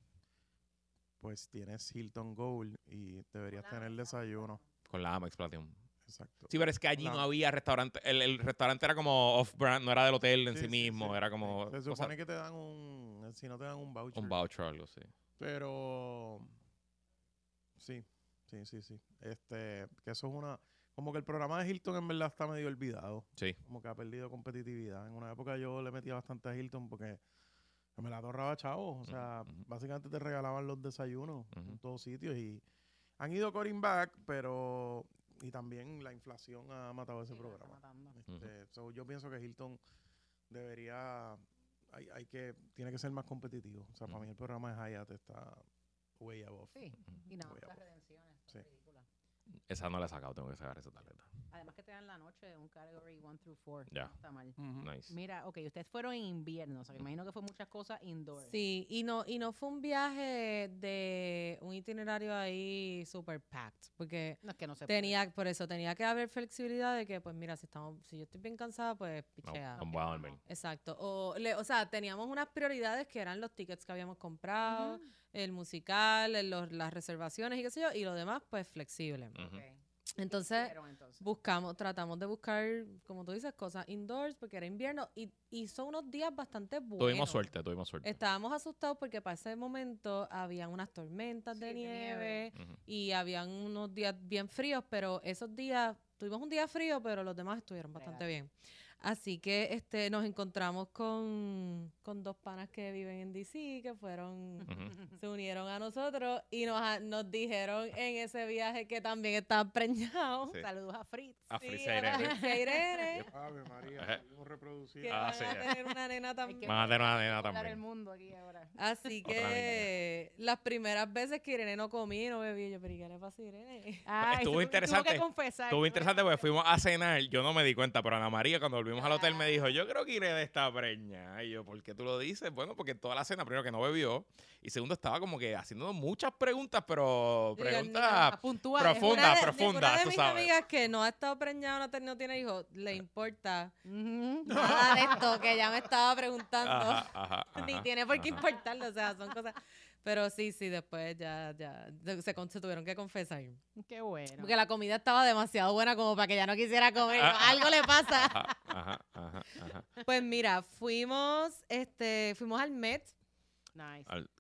pues tienes Hilton Gold y deberías tener desayuno. Con la Amex Platinum. Exacto. Sí, pero es que allí La- no había restaurante. El, el restaurante era como off-brand, no era del hotel en sí, Sí, sí, mismo, sí. era como Se cosa- supone que te dan un, si no te dan un voucher. un voucher o algo así. Pero sí, sí, sí, sí. Este, que eso es una, como que el programa de Hilton en verdad está medio olvidado. Sí. Como que ha perdido competitividad. En una época yo le metía bastante a Hilton porque me la ahorraba chavos. O sea, básicamente te regalaban los desayunos en todos sitios y han ido cutting back, pero y también la inflación ha matado ese programa. Este, so, yo pienso que Hilton debería, hay, hay que, tiene que ser más competitivo. O sea, para mí el programa de Hyatt está way above. Sí, y no, las redenciones. Sí. Esa no la he sacado, tengo que sacar esa tarjeta. Además que te dan la noche un category 1 through 4. Ya. No está mal. Ujú. Nice. Mira, ok, ustedes fueron en invierno, o sea, que imagino que fue muchas cosas indoor. Sí, y no, y no fue un viaje de un itinerario ahí super packed, porque No es que no se tenía, por eso tenía que haber flexibilidad de que, pues mira, si estamos, si yo estoy bien cansada, pues pichea. no dormir. Exacto. O, le- o sea, teníamos unas prioridades que eran los tickets que habíamos comprado, el musical, el- los- las reservaciones y qué sé yo, y lo demás, pues flexible. Ujú. Ok. Entonces, buscamos, tratamos de buscar, como tú dices, cosas indoors porque era invierno y, y son unos días bastante buenos. Tuvimos suerte, tuvimos suerte. Estábamos asustados porque para ese momento habían unas tormentas Sí, de de nieve, y habían unos días bien fríos, pero esos días, tuvimos un día frío, pero los demás estuvieron bastante bien. Así que este nos encontramos con, con dos panas que viven en DC, que fueron, Ujú. se unieron a nosotros y nos, nos dijeron en ese viaje que también estaban preñados. Sí. Saludos a Fritz. A Sí, Fritz a Irene. Fritz Irene, Ave María, reproducir. que Ah, van sí, a tener una nena también. Van a tener una nena Tocar el también. mundo aquí ahora. Así que las primeras veces que Irene no comí, no bebí, yo, pero ¿y qué le pasa a Irene? Ay, Estuvo interesante. Tuvo que confesar. Estuvo interesante porque fuimos a cenar, yo no me di cuenta, pero Ana María cuando volvimos al hotel me dijo, yo creo que Irene está preña. Y yo, ¿por qué tú lo dices? Bueno, porque toda la cena, primero que no bebió, y segundo estaba como que haciendo muchas preguntas, pero preguntas puntual. profundas. Una de- profunda, Una de tú mis sabes. amigas que no ha estado preñada, no, no tiene hijos, le importa nada de esto que ella me estaba preguntando. Ajá, ajá, Ni tiene por qué ajá. importarle, o sea, son cosas. Pero sí, sí, después ya, ya, se, con- se tuvieron que confesar. Qué bueno. Porque la comida estaba demasiado buena como para que ya no quisiera comer. Ah, ah. Algo le pasa. Ajá, ajá, ajá, ajá. Pues mira, fuimos, este, fuimos al Met. Nice. Al-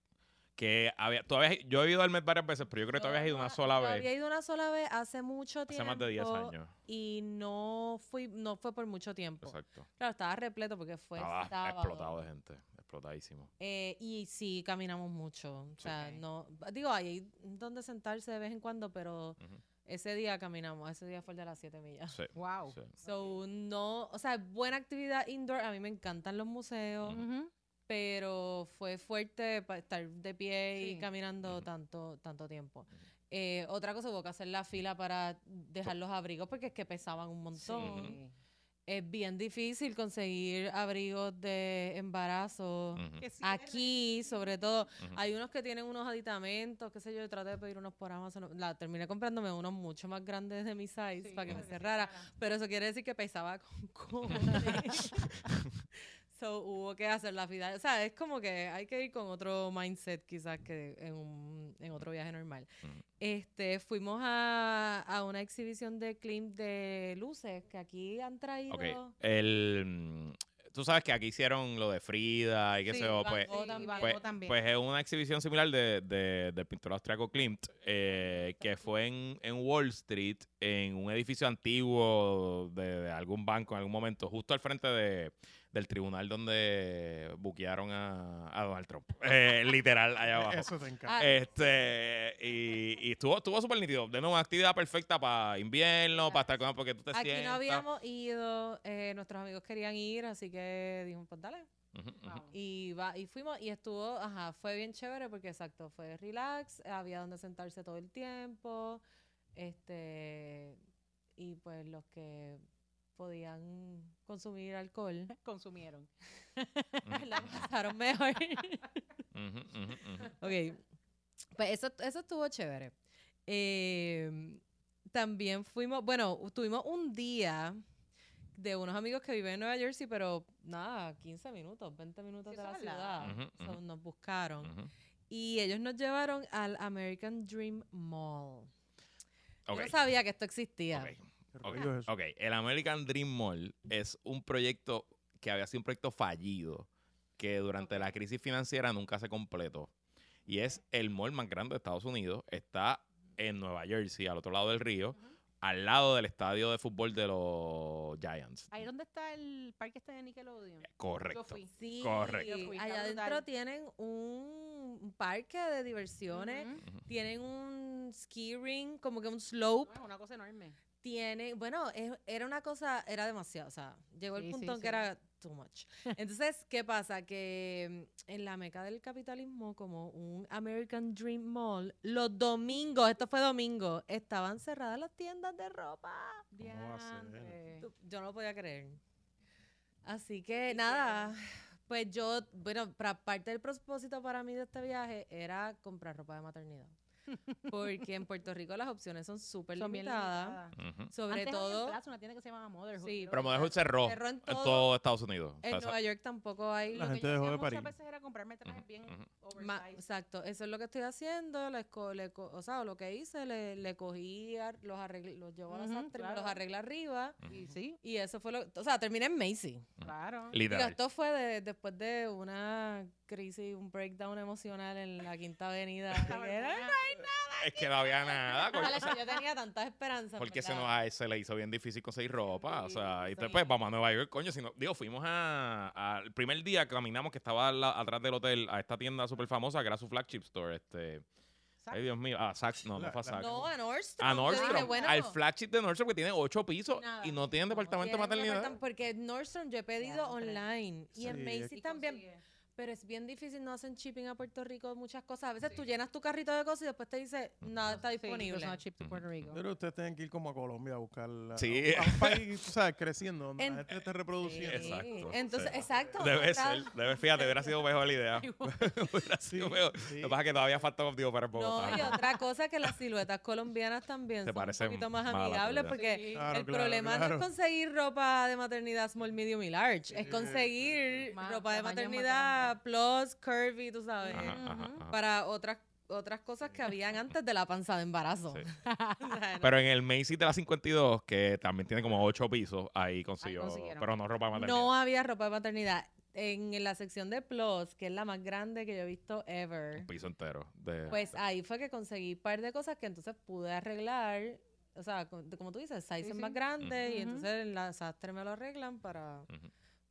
Que había, tú habías- yo he ido al Met varias veces, pero yo creo que tú habías ido una sola Yo Había vez, ido una sola vez hace mucho hace tiempo. más de 10 años. Y no fui, no fue por mucho tiempo. Exacto. Claro, estaba repleto porque fue Estaba sábado. explotado de gente, explotadísimo. Eh, y sí, caminamos mucho. O Sí. sea, Ok. no, digo, hay donde sentarse de vez en cuando, pero ese día caminamos. Ese día fue el de las 7 millas. Sí, Wow. sí. So, no, o sea, buena actividad indoor. A mí me encantan los museos. Ujú. Pero fue fuerte para estar de pie y caminando tanto, tanto tiempo. Eh, otra cosa, hubo que hacer la fila para dejar los abrigos porque es que pesaban un montón. Sí. Es bien difícil conseguir abrigos de embarazo. Aquí, sobre todo, hay unos que tienen unos aditamentos, qué sé yo, traté de pedir unos por Amazon. La, terminé comprándome unos mucho más grandes de mi size Sí, para que me cerrara. Pero eso quiere decir que pesaba con cojones. so, hubo que hacer la fila. O sea, es como que hay que ir con otro mindset quizás que en, un, en otro viaje normal. Este, fuimos a, a una exhibición de clip de luces que aquí han traído. El, mm, tú sabes que aquí hicieron lo de Frida y qué Sí, sé yo, pues, pues, pues es una exhibición similar de, de- del pintor austriaco Klimt, eh, que fue en, en Wall Street, en un edificio antiguo de, de algún banco en algún momento, justo al frente de, del tribunal donde buquearon a, a Donald Trump. Eh, literal, allá abajo. Eso te encanta. Ah, Este, y, y estuvo, estuvo súper nítido. De nuevo, una actividad perfecta para invierno, para estar con porque tú te Aquí sientas. no habíamos ido, eh, nuestros amigos querían ir, así que dijimos, pues dale. Vamos. Y, va, y fuimos y estuvo, ajá, fue bien chévere porque exacto, fue relax, había donde sentarse todo el tiempo, este, y pues los que podían consumir alcohol, Consumieron. la pasaron mejor. Ujú. ok, pues eso, eso estuvo chévere. Eh, también fuimos, bueno, tuvimos un día de unos amigos que viven en Nueva Jersey, pero nada, 15 minutos, 20 minutos Sí, de la ciudad. So, nos buscaron. Y ellos nos llevaron al American Dream Mall. Yo no sabía que esto existía. ¿Qué ok, rollo es eso? ok. El American Dream Mall es un proyecto que había sido un proyecto fallido que durante la crisis financiera nunca se completó. Y es el mall más grande de Estados Unidos. Está en Nueva Jersey, al otro lado del río, al lado del estadio de fútbol de los Giants. Ahí donde está el parque este de Nickelodeon. Correcto. Yo fui. Sí, Correcto. Yo fui, está allá adentro tienen un, parque de diversiones, tienen un ski ring, como que un slope. Una cosa enorme. Tiene, bueno, es- era una cosa, era demasiado, o sea, llegó el Sí, punto sí, en que era too much. Entonces, ¿qué pasa? Que mm, en la meca del capitalismo, como un American Dream Mall, los domingos, esto fue domingo, estaban cerradas las tiendas de ropa. ¿Cómo va a ser? Diantre. Tú- Yo no lo podía creer. Así que nada, pues yo, bueno, para parte del propósito para mí de este viaje era comprar ropa de maternidad. Porque en Puerto Rico las opciones son súper bien limitadas. limitadas. Ujú. Sobre Antes había en todo Plaza una tienda que se llamaba Motherhood. Sí, Pero que Motherhood cerró cerró en en todo- todo Estados Unidos. O sea, en Nueva York tampoco hay. La Lo que gente yo dejó hacía de muchas parir. veces era comprarme trajes bien ujú. Ma- oversized. exacto, eso es lo que estoy haciendo. Le co- o sea, lo que hice, le, le cogí, ar- los arreglé, los llevo a la sastre, me los claro. arreglé arriba. Y sí, Y eso fue lo. O sea, terminé en Macy. claro. Literal. esto fue de- después de una crisis, un breakdown emocional en la Quinta Avenida. de "Ay, Es que no había nada. Alex, yo tenía tantas esperanzas. porque se, nos, a- se le hizo bien difícil conseguir ropa. O sea, y Sí. pues vamos a Nueva York, coño. Si no, digo, fuimos a, a- El primer día que caminamos, que estaba la- atrás del hotel, a esta tienda súper famosa, que era su flagship store. Este. Ay, Dios mío. Ah, Saks, no, no La- fue a Saks. No, a Nordstrom. a Nordstrom. dije, bueno, al flagship de Nordstrom que tiene ocho pisos Nada. y no tienen departamento de tienen maternidad. Porque Nordstrom yo he pedido online. Y en Sí, Macy's también. Pero es bien difícil, no hacen shipping a Puerto Rico muchas cosas. A veces tú llenas tu carrito de cosas y después te dice, nada está disponible. Pero ustedes tienen que ir como a Colombia a buscar la- Sí. a un país, tú sabes, creciendo, donde En- la gente esté reproduciendo. Sí. Exacto, Entonces, sí. exacto. Debe ser, debe, fíjate, hubiera sido mejor la idea. hubiera sido Sí, mejor. sí. Lo que pasa es que todavía falta digo, para Bogotá. No, y otra cosa que las siluetas colombianas también Se son un poquito más amigables porque Claro, el claro, problema no es conseguir ropa de maternidad small, medium y large, es conseguir ropa de tamaños plus, curvy, tú sabes, Ajá, ajá, ajá. para otras otras cosas que habían antes de la panza de embarazo. Sí. O sea, no- Pero en el Macy's de la 52, que también tiene como ocho pisos, ahí consiguió. pero no ropa de maternidad. no había ropa de maternidad. En la sección de plus, que es la más grande que yo he visto ever, Un piso entero. De, Pues ahí fue que conseguí un par de cosas que entonces pude arreglar. O sea, co- como tú dices, size Sí, es sí. más grande y entonces en la sastre me lo arreglan para.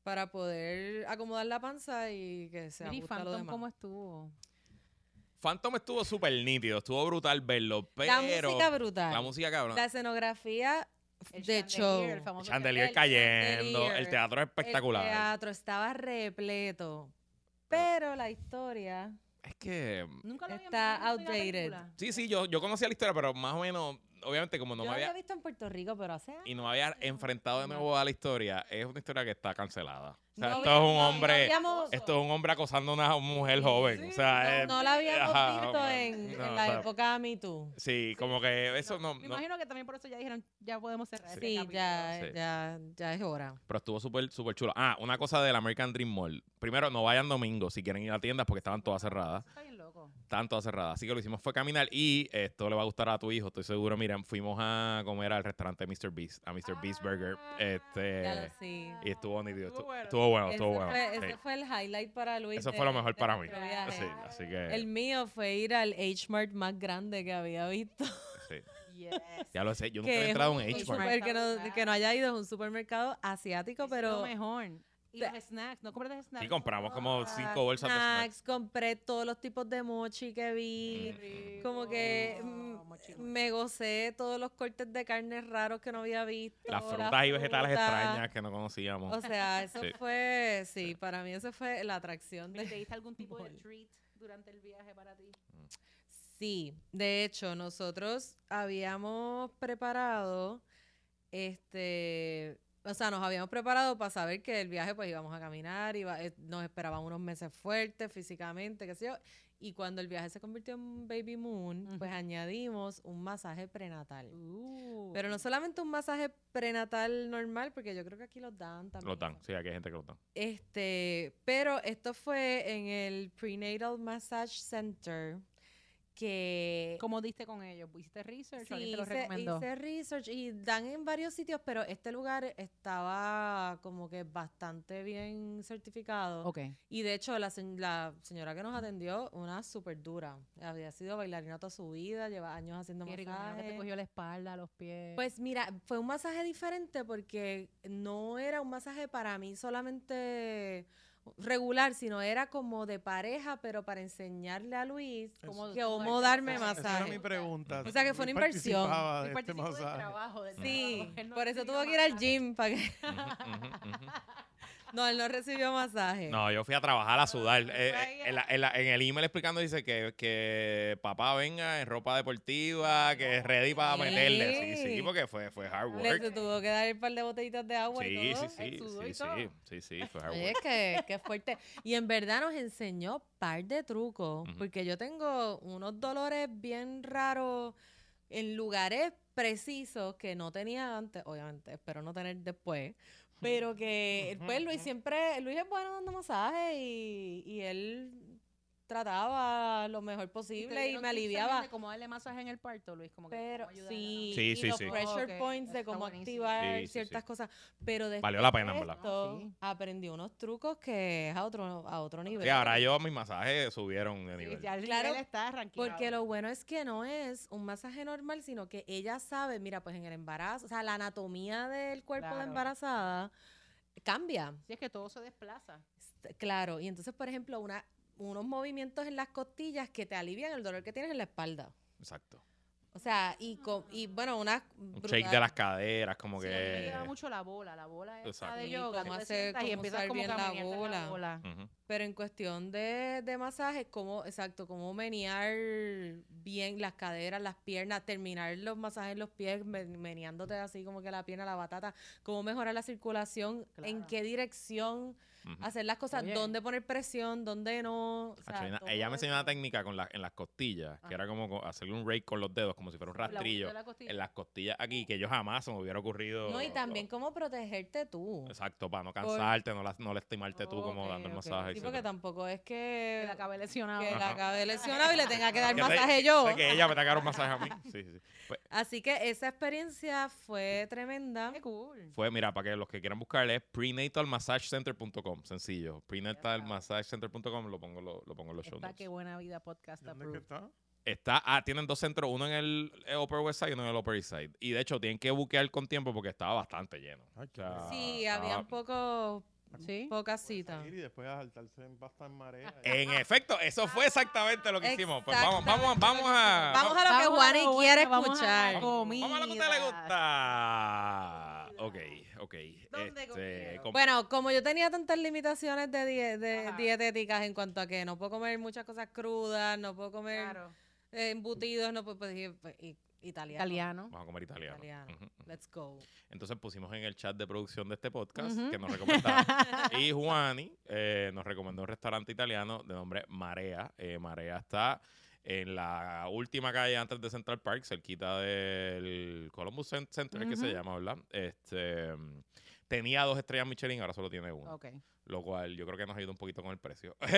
Para poder acomodar la panza y que se ajuste a lo Phantom, demás. ¿cómo estuvo? Phantom estuvo súper nítido, estuvo brutal verlo, pero. la música brutal. La música cabrón. La escenografía El de show. el famoso Chandelier el cayendo, chandelier, el teatro es espectacular. El teatro estaba repleto. Pero la historia Es que. Nunca lo Está outdated. Sí, sí, yo, yo conocía la historia, pero más o menos, obviamente, como no yo me la había. había visto en Puerto Rico, pero hace años. Y no me había enfrentado de nuevo a la historia, es una historia que está cancelada. O sea, No esto había- es un no- no hombre. habíamos- Esto es un hombre acosando a una mujer joven. o sea, no, es- la habíamos ajá, visto en, no, en o la sea, época Me Too. Sí, como que eso no. Me no- imagino que también por eso ya dijeron, ya podemos cerrar este Sí, ya, Sí. ya, ya es hora. pero estuvo súper súper chulo. Ah, una cosa del American Dream Mall. Primero, no vayan domingo si quieren ir a tiendas porque estaban todas cerradas. Loco. Estaban todas cerradas. Así que lo hicimos fue caminar y esto le va a gustar a tu hijo, estoy seguro. Miren, fuimos a comer al restaurante Mr. Beast, a Mr. Beast Burger. Este, lo sí. y estuvo nítido. Estuvo Estuvo, bueno. estuvo bueno, Ese, estuvo bueno. fue, sí. ese fue el highlight para Luis. Eso de- fue lo mejor para mí. nuestro viaje. Sí, así que. El mío fue ir al H-Mart más grande que había visto. sí. Yes. Ya lo sé, yo nunca he entrado en un H-Mart. que, no, que no haya ido, es un supermercado asiático, es pero lo mejor. Y los snacks, ¿no compraste snacks? Sí, compramos como Ah, cinco bolsas de snacks. snacks, compré todos los tipos de mochi que vi. Como que mm, Mochi, mochi. me gocé todos los cortes de carne raros que no había visto. Las la frutas y vegetales fruta. extrañas que no conocíamos. O sea, eso Sí. fue, sí, para mí eso fue la atracción de... ¿Te diste algún tipo de treat durante el viaje para ti? Sí, de hecho, nosotros habíamos preparado, este, o sea, nos habíamos preparado para saber que el viaje, pues íbamos a caminar, iba, eh, nos esperaban unos meses fuertes físicamente, qué sé yo, y cuando el viaje se convirtió en Baby Moon, pues añadimos un masaje prenatal. Uh. Pero no solamente un masaje prenatal normal, porque yo creo que aquí los dan también. Los dan, sí, aquí hay gente que los dan. Este, pero esto fue en el Prenatal Massage Center que ¿Cómo diste con ellos? ¿Hiciste research o alguien sí, te lo hice, recomendó? hice research y dan en varios sitios, pero este lugar estaba como que bastante bien certificado. Ok. Y de hecho, la, la señora que nos atendió, una súper dura. Había sido bailarina toda su vida, lleva años haciendo Qué rico, que te masajes. cogió la espalda, los pies. Pues mira, fue un masaje diferente porque no era un masaje para mí solamente regular, sino era como de pareja, pero para enseñarle a Luis Cómo- que cómo darme masaje. Esa era mi pregunta. O sea, que fue una inversión. de este del trabajo del Sí, trabajo. No por eso tuvo que ir al gym para que... No, él no recibió masaje. No, yo fui a trabajar a sudar. Eh, Vaya. eh, en, la- en la- en el email explicando dice que, que papá venga en ropa deportiva, que es ready para Sí. meterle. Sí, sí, porque fue, fue hard Le work. se tuvo que dar un par de botellitas de agua y Sí, todo. sí, sí, sí, y sí, todo. sí, sí, fue hard Oye, work. es que, que fuerte. Y en verdad nos enseñó par de trucos, Ujú. porque yo tengo unos dolores bien raros en lugares precisos que no tenía antes, obviamente, espero no tener después, pero que pues Luis siempre, Luis es bueno dando masajes y, y él trataba lo mejor posible y, me aliviaba. De cómo darle masaje en el parto, Luis, como que Pero cómo sí. Sí, y sí, los sí. pressure points de cómo activar Sí, sí, ciertas sí. cosas. Pero después Valió la pena, en de esto, Sí. aprendí unos trucos que es a otro, a otro nivel. Sí, ahora yo mis masajes subieron de Sí, nivel. ya el Claro, nivel está arranqueado. Porque lo bueno es que no es un masaje normal, sino que ella sabe, mira, pues en el embarazo, o sea, la anatomía del cuerpo de embarazada cambia. Sí, es que todo se desplaza. Claro, y entonces, por ejemplo, una, unos movimientos en las costillas que te alivian el dolor que tienes en la espalda. Exacto. O sea, y, con, y bueno, unas Un shake de las caderas, como Sí, mí me que... lleva mucho la bola, la bola esa Exacto. de yoga. cómo hacer- sientas y cómo empiezas como bien que la bola. bola. Ujú. Pero en cuestión de, de masajes, como, exacto, como menear bien las caderas, las piernas, terminar los masajes en los pies, men- meneándote así como que la pierna, la batata, cómo mejorar la circulación, en qué dirección. Hacer las cosas, Oye. dónde poner presión, dónde no. o sea, ella- me enseñó una técnica con la- en las costillas, que era como co- hacerle un rake con los dedos, como si fuera un rastrillo. la. En las costillas aquí, que yo jamás se me hubiera ocurrido. No, y también cómo protegerte tú. Exacto, para no cansarte, no, la- no lastimarte tú como dando el masaje. Sí, porque tampoco es Que que, la acabé lesionada. que la acabe lesionado y le tenga que dar Que te- masaje yo. de que ella me un masaje a mí. Sí, sí, sí. Pues, Así que esa experiencia fue tremenda. Qué cool. fue, mira, para que los que quieran buscarle es prenatalmassagecenter.com, sencillo. Prenatalmassagecenter.com lo pongo, lo, lo pongo en los show Está notes. qué buena vida podcast ¿Dónde que está? Está, ah, tienen dos centros, uno en el eh, Upper West Side y uno en el Upper East Side. Y de hecho tienen que buquear con tiempo porque estaba bastante lleno. Ay, O sea. Sí, había un poco, Sí. pocas citas. Y después a saltarse en pasta en marea. En efecto, eso fue exactamente lo que hicimos. Pues vamos, vamos, vamos a. Vamos a lo que Juani quiere bueno, vamos a escuchar. Vamos a lo que a usted le gusta. Ok, ok. ¿Dónde Este, com- Bueno, como yo tenía tantas limitaciones de, die- de Ajá. dietéticas en cuanto a que no puedo comer muchas cosas crudas, no puedo comer Claro. eh, embutidos, no puedo pues, pues, i- italiano. Italiano. Vamos a comer italiano. Italiano. Let's go. Entonces pusimos en el chat de producción de este podcast que nos recomendaba. y Juani eh, nos recomendó un restaurante italiano de nombre Marea. Eh, Marea está en la última calle antes de Central Park, cerquita del Columbus Cen- Center, que se llama, ¿verdad? Este, mm, tenía dos estrellas Michelin, ahora solo tiene una. Ok. Lo cual yo creo que nos ayuda un poquito con el precio. Porque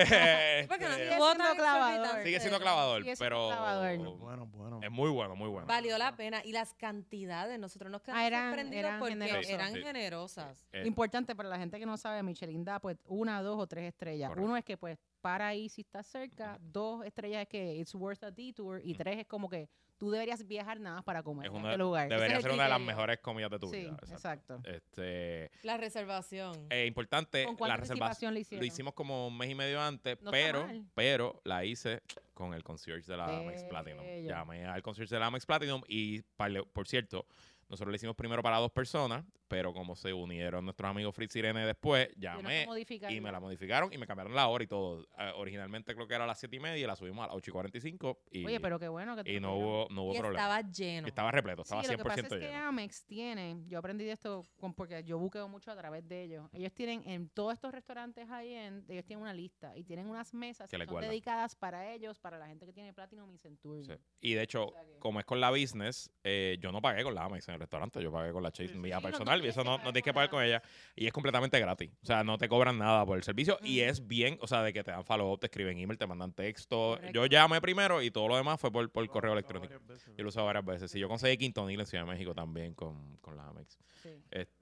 no Este, estuvo siendo clavador. sigue siendo clavador, Sigue siendo pero clavador. Bueno, bueno. es muy bueno, muy bueno. Valió la pena. Y las cantidades, nosotros nos quedamos Ah, eran- sorprendidos eran porque generosas. eran Sí. generosas. Eh, Importante para la gente que no sabe, Michelin da pues una, dos o tres estrellas. Correcto. Uno es que pues para ahí si estás cerca, dos estrellas es que it's worth a detour y Ujú. tres es como que tú deberías viajar nada más para comer es en una- este lugar. Debería es ser una de las mejores comidas de tu Sí, vida. exacto. exacto. Este, La reservación. eh, importante, ¿Con la cuánta reservación anticipación le hicieron? lo hicimos como un mes y medio antes, No pero, pero la hice con el concierge de la Amex Platinum. Llamé al concierge de la Amex Platinum y, por cierto, nosotros le hicimos primero para dos personas, pero como se unieron nuestros amigos Fritz y Irene después, llamé y me la modificaron y me cambiaron la hora y todo. Ah, originalmente creo que era a las 7 y media y la subimos a las 8 y 45 y, Oye, pero qué bueno que te y lo no hubo, no hubo y problema. estaba lleno. Estaba repleto, estaba sí, lo que pasa 100% es que lleno. Amex tiene, yo aprendí de esto con- porque yo buqueo mucho a través de ellos. Ellos tienen en todos estos restaurantes high-end, ellos tienen una lista y tienen unas mesas Que que son dedicadas para ellos, para la gente que tiene Platinum y Centurion. Sí. Y de hecho, O sea que- como es con la business, eh, yo no pagué con la Amex en el restaurante, yo pagué con la Chase Sí, mía Sí, no- no personal y eso no, no tienes que pagar con ella. Y es completamente gratis. O sea, no te cobran nada por el servicio y es bien, o sea, de que te dan follow-up, te escriben email, te mandan texto. Correcto. Yo llamé primero y todo lo demás fue por, por correo electrónico. veces, Yo lo usaba varias veces. Sí, yo conseguí Quintonil en Ciudad de México también con, con la Amex. Sí. Este,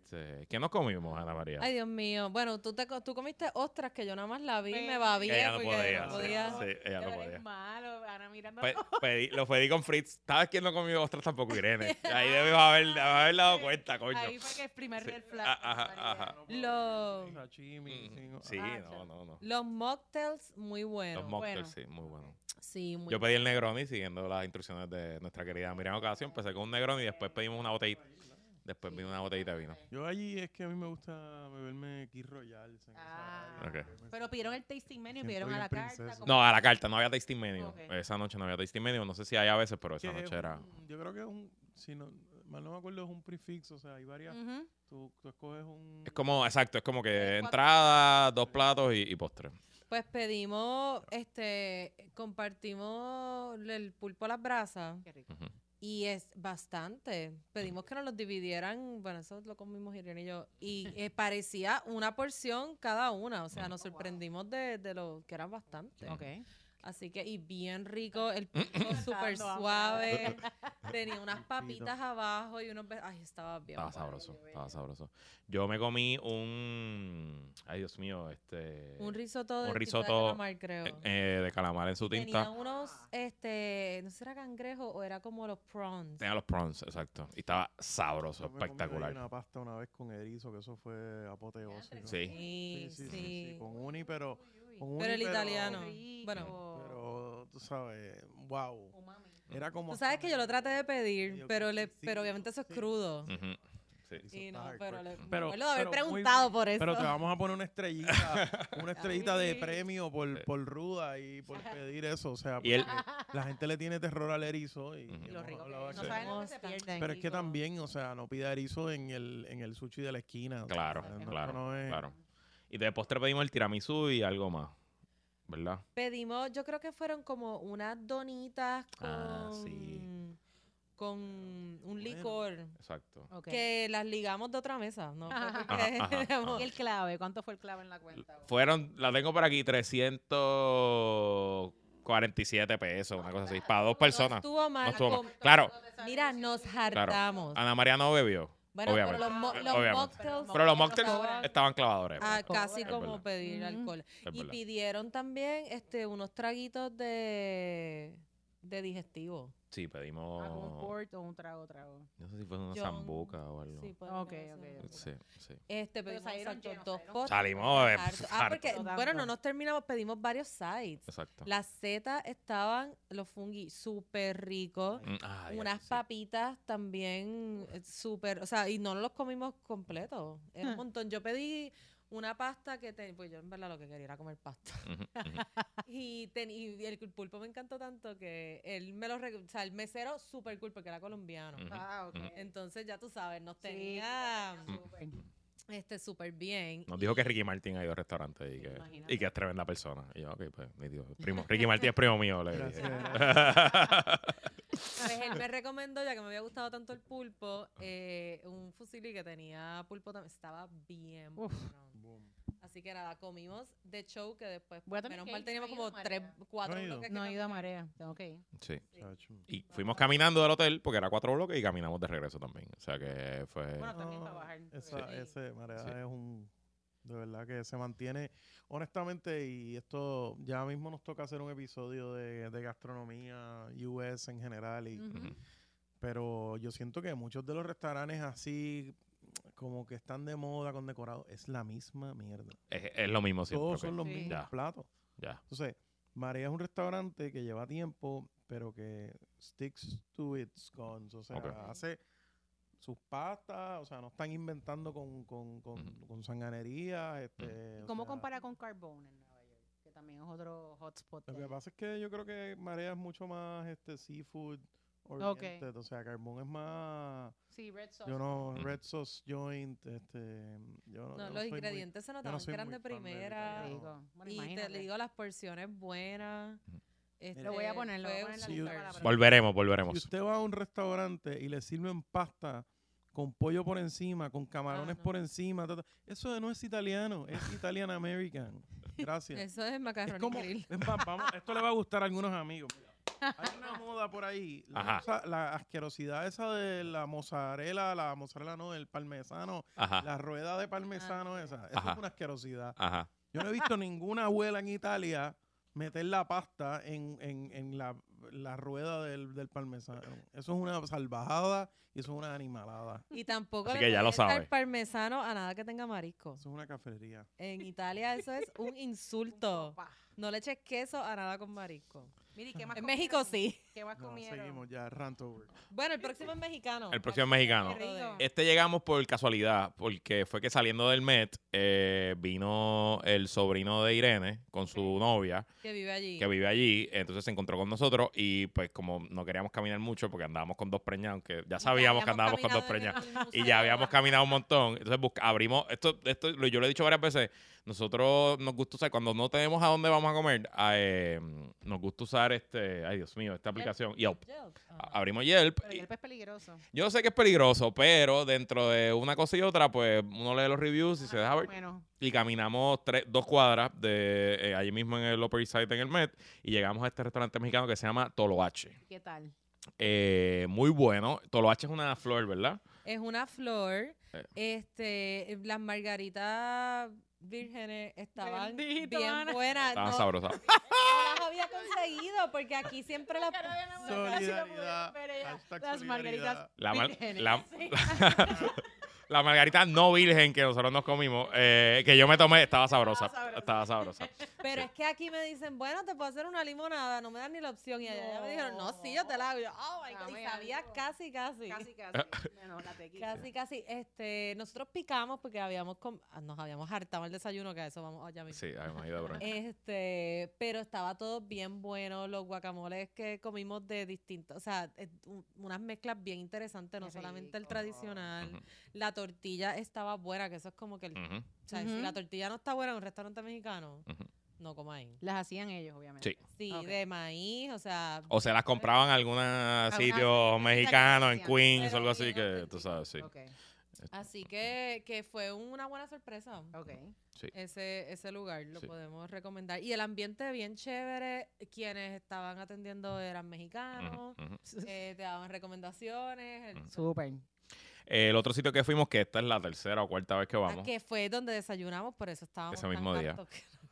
¿Qué nos comimos, Ana María? Ay, Dios mío. Bueno, tú, te, co- tú comiste ostras que yo nada más la vi y me Pero- babié ella no porque podía. no podía. sí, ella no podía. malo, Ana mirando. Pe- pedí- lo pedí con Fritz. ¿Sabes quién no comió ostras tampoco? Irene. Ahí debes haber, debes haber dado cuenta, coño. Ahí fue que el primer Sí. red flag. Ah, ajá, María. ajá. No puedo Lo- comer sashimi, Mm, Sí, Ah, no, ya. no, no. Los mocktails, muy buenos. Los mocktails, bueno. sí, muy buenos. Sí, muy Yo pedí el Negroni siguiendo las instrucciones de nuestra querida Miriam Ocasión. Empecé con un Negroni y después pedimos una botellita. Después vino una botellita de vino. Yo allí es que a mí me gusta beberme Key Royal. en esa Ah. área. Ok. Me- Pero pidieron el tasting menu y Siento pidieron a bien la carta. princesa. como- No, a la carta, no había tasting menu. Ok. Esa noche no había tasting menu. No sé si hay a veces, pero esa que es noche era. un- yo creo que es un, si no, mal no me acuerdo, es un prefix, o sea, hay varias, Ujú. tú, tú escoges un... Es como, exacto, es como que Cuatro- entrada, dos platos y, y postre. Pues pedimos, este, compartimos el pulpo a las brasas Qué rico. Ujú. Y es bastante. Pedimos que nos los dividieran, bueno, eso lo comimos Irene y yo, y eh, parecía una porción cada una, o sea, nos sorprendimos de, de lo que eran bastante. Ok. Así que, y bien rico, el pulpo súper suave. Tenía unas papitas abajo y unos... Ay, estaba bien. Estaba sabroso, estaba sabroso. Yo me comí un... Ay, Dios mío, este... Un risotto de, Un tipo de risotto, calamar, creo. eh, eh, de calamar en su Tenía tinta. unos, este, no sé si era cangrejo o era como los prawns. Tenía los prawns, exacto. Y estaba sabroso, Yo me espectacular. una pasta una vez con erizo, que eso fue apoteósico. Sí. Sí, sí, sí, sí. Con uni, pero... Uni, Pero el italiano. Bueno. Pero, tú sabes, wow. Era como... Tú sabes que yo lo traté de pedir, pero le, pero obviamente eso es sí. crudo. Sí. Y no, está pero le Pero- de haber muy preguntado por eso. Pero te vamos a poner una estrellita, una estrellita de Sí. premio por, por ruda y por pedir eso. O sea, Y él- la gente le tiene terror al erizo. Y, lo rico. No saben lo que se pierden. Pero es que también, o sea, no pida erizo en el, en el sushi de la esquina. o sea, Claro, no- claro, no es- claro. Y de postre pedimos el tiramisú y algo más, ¿verdad? Pedimos, yo creo que fueron como unas donitas con, Ah, sí. con un Bueno. licor. Exacto. Que las ligamos de otra mesa, ¿no? fue Ajá. porque, Ajá, ajá, digamos, ¿Y el clave? ¿Cuánto fue el clave en la cuenta? Fueron, la tengo por aquí, 347 pesos, una cosa así, para dos No personas. estuvo mal. No estuvo mal. Claro, Mira, nos hartamos. Ana María no bebió, Bueno, obviamente. pero los, mo- los Obviamente. mocktails pero los no mocktails estaban- estaban clavadores. Ah, casi Es como verdad. pedir alcohol. Es Y verdad. pidieron también este unos traguitos de, de digestivo. Sí, pedimos, Ah, ¿Un port o un trago, trago? no sé si fue una zambuca o algo. Sí, puede Ok, ok. Sí, sí. Este, Pero pedimos salieron exacto, llenos, dos salieron-. Salimos harto. Ah, porque, bueno, no nos terminamos, pedimos varios sides. Exacto. Las setas estaban, los fungi, súper ricos. Mm, ah, ya, Unas sí. papitas también eh, súper, o sea, y no los comimos completos. Era un Ah. montón. Yo pedí una pasta que tenía, pues yo en verdad lo que quería era comer pasta. Y, ten- y el pulpo me encantó tanto que él me lo, o sea, el mesero súper cool porque era colombiano. Ah, ok. Ujú. Entonces ya tú sabes, nos Sí, tenía súper. Este súper bien. Nos dijo que Ricky Martin ha ido al restaurante y que, y que es tremenda persona. Y yo, ok, pues, nítido. Primo, Ricky Martin es primo mío, le dije. Pues él me recomendó, ya que me había gustado tanto el pulpo, eh, un fusilí que tenía pulpo también. Estaba bien Uf. bueno. Así que nada, comimos de show que después, Voy a tener menos que mal ir, teníamos no he ido como a tres, Marea. cuatro No he ido. bloques. No he ido a caminar. marea. Tengo que ir. sí. Chacho. Y fuimos caminando del hotel porque era cuatro bloques y caminamos de regreso también. O sea que fue. Bueno, también para bajar. esa- Sí. Ese marea Sí. es un. De verdad que se mantiene. Honestamente, y esto ya mismo nos toca hacer un episodio de, de gastronomía US en general. Y. Ujú. Pero yo siento que muchos de los restaurantes así, como que están de moda con decorado, es la misma mierda. es, es lo mismo siempre. Todos son los Sí. mismos Ya. platos. Ya. Entonces, Marea es un restaurante que lleva tiempo, pero que sticks to its guns. O sea, hace sus pastas, o sea, no están inventando con, con, con, Ujú. con sanganería. Este, o ¿Cómo sea, compara con Carbone en Nueva York? Que también es otro hotspot. Lo que pasa es que yo creo que Marea es mucho más este seafood oriented. O sea, Carbón es más, Sí, Red Sauce. yo no, red sauce joint, este, yo no, No, yo los soy muy- ingredientes se no notaban que eran de primera. Bueno, Y te le digo las porciones buenas. Este, Lo voy a poner, poner en la un lista para la Volveremos, Si volveremos. usted va a un restaurante y le sirven pasta con pollo por encima, con camarones no. por encima, ta, ta, eso no es italiano, es Italian American. Gracias. Eso es es macarrón como, es vamos, esto le va a gustar a algunos amigos. Mira, Hay una moda por ahí, la, Ajá. cosa- la asquerosidad esa de la mozzarella, la mozzarella no, el parmesano, Ajá. la rueda de parmesano esa, eso Ajá. es una asquerosidad. Ajá. Yo no he visto ninguna abuela en Italia meter la pasta en, en, en la, la rueda del, del parmesano. Eso es una salvajada y eso es una animalada. Y tampoco Así le que ya lo sabe. parmesano a nada que tenga marisco. Eso es una cafetería. En Italia eso es un insulto. No le eches queso a nada con marisco. Mire, ¿y ¿qué más En México sí. ¿Qué más No, comieron? seguimos ya, rant over. Bueno, el próximo es mexicano. El próximo es mexicano. Qué rico. Este llegamos por casualidad, porque fue que saliendo del Met eh, vino el sobrino de Irene con su novia, Que vive allí. que vive allí, entonces se encontró con nosotros y pues como no queríamos caminar mucho porque andábamos con dos preñados, aunque ya sabíamos que andábamos con dos preñados. Y ya habíamos caminado un montón. Entonces busca- abrimos, esto, esto lo- yo lo he dicho varias veces, nosotros nos gusta usar, cuando no tenemos a dónde vamos a comer, eh, nos gusta usar este, ay Dios mío, esta aplicación, Yelp. Ah. Abrimos Yelp. Pero Yelp es peligroso. yo sé que es peligroso, pero dentro de una cosa y otra, pues uno lee los reviews y se deja ver. Bueno, Y caminamos tres, dos cuadras de eh, allí mismo en el Upper East Side en el Met y llegamos a este restaurante mexicano que se llama Toloache. ¿qué tal? Eh, muy bueno. Toloache es una flor, ¿verdad? Es una flor. Eh. Este, las margaritas vírgenes estaban Bendito, bien Ana. buenas. Estaba No, sabrosa. no las había conseguido porque aquí siempre las Solidaridad. Las margaritas La, mar- vírgenes. la, la margarita no virgen que nosotros nos comimos, eh, que yo me tomé, estaba sabrosa. Estaba sabrosa. Estaba sabrosa. Pero es que aquí me dicen, bueno, te puedo hacer una limonada, no me dan ni la opción. Y allá me dijeron, no, sí, yo te la hago. Yo, oh my God, y sabía casi, casi. Casi, casi. Bueno, la tequila. Casi, casi. Este, nosotros picamos porque habíamos nos habíamos hartado el desayuno, que a eso vamos allá mismo. Sí, habíamos ido de brunch. Este, pero estaba todo bien bueno. Los guacamoles que comimos de distintos, o sea, un- unas mezclas bien interesantes, no Qué solamente el tradicional. La tortilla estaba buena, que eso es como que, el- o sea, si la tortilla no está buena en un restaurante mexicano, no ahí. Las hacían ellos, obviamente. Sí. Sí, de maíz, o sea. O se las compraban en algún Alguna sitio mexicano, en que Queens o algo así, que tú sabes, sí. Ok, Así que, que fue una buena sorpresa. ok. sí. Ese, ese lugar lo Sí. podemos recomendar. Y el ambiente bien chévere. Quienes estaban atendiendo eran mexicanos. Eh, te daban recomendaciones. Ujú. Súper. El otro sitio que fuimos, que esta es la tercera o cuarta vez que Ah, vamos, que fue donde desayunamos, por eso estábamos Ese tan mismo día.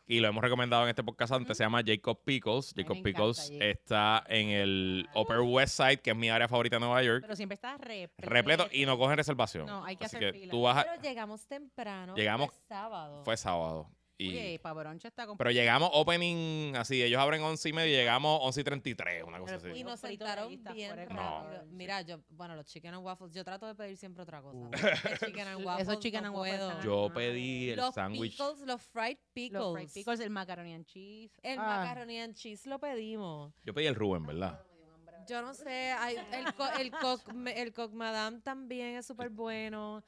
Y lo hemos recomendado en este podcast antes, se llama Jacob Pickles. Jacob Pickles está en el Upper West Side, que es mi área favorita de Nueva York. Pero siempre está repleto. Repleto y no cogen reservación. No, hay que Así hacer que fila. tú vas a- Pero llegamos temprano. Llegamos- fue sábado. Fue sábado. Y, Oye, está con... pero llegamos opening así, ellos abren 11 y media y llegamos 11 y 33, una cosa Pero así. Y nos Los sentaron bien sí. Mira, yo, bueno, los chicken and waffles, yo trato de pedir siempre otra cosa. Uh. El chicken and waffles, Esos chicken no and waffles Yo Ah, pedí el los sándwich. pickles, los fried pickles. Los fried pickles, el macaroni and cheese. El Ah, macaroni and cheese lo pedimos. Yo pedí el Rubén, ¿verdad? Yo no sé, hay- el, co- el, coq, el coq madame también es súper bueno.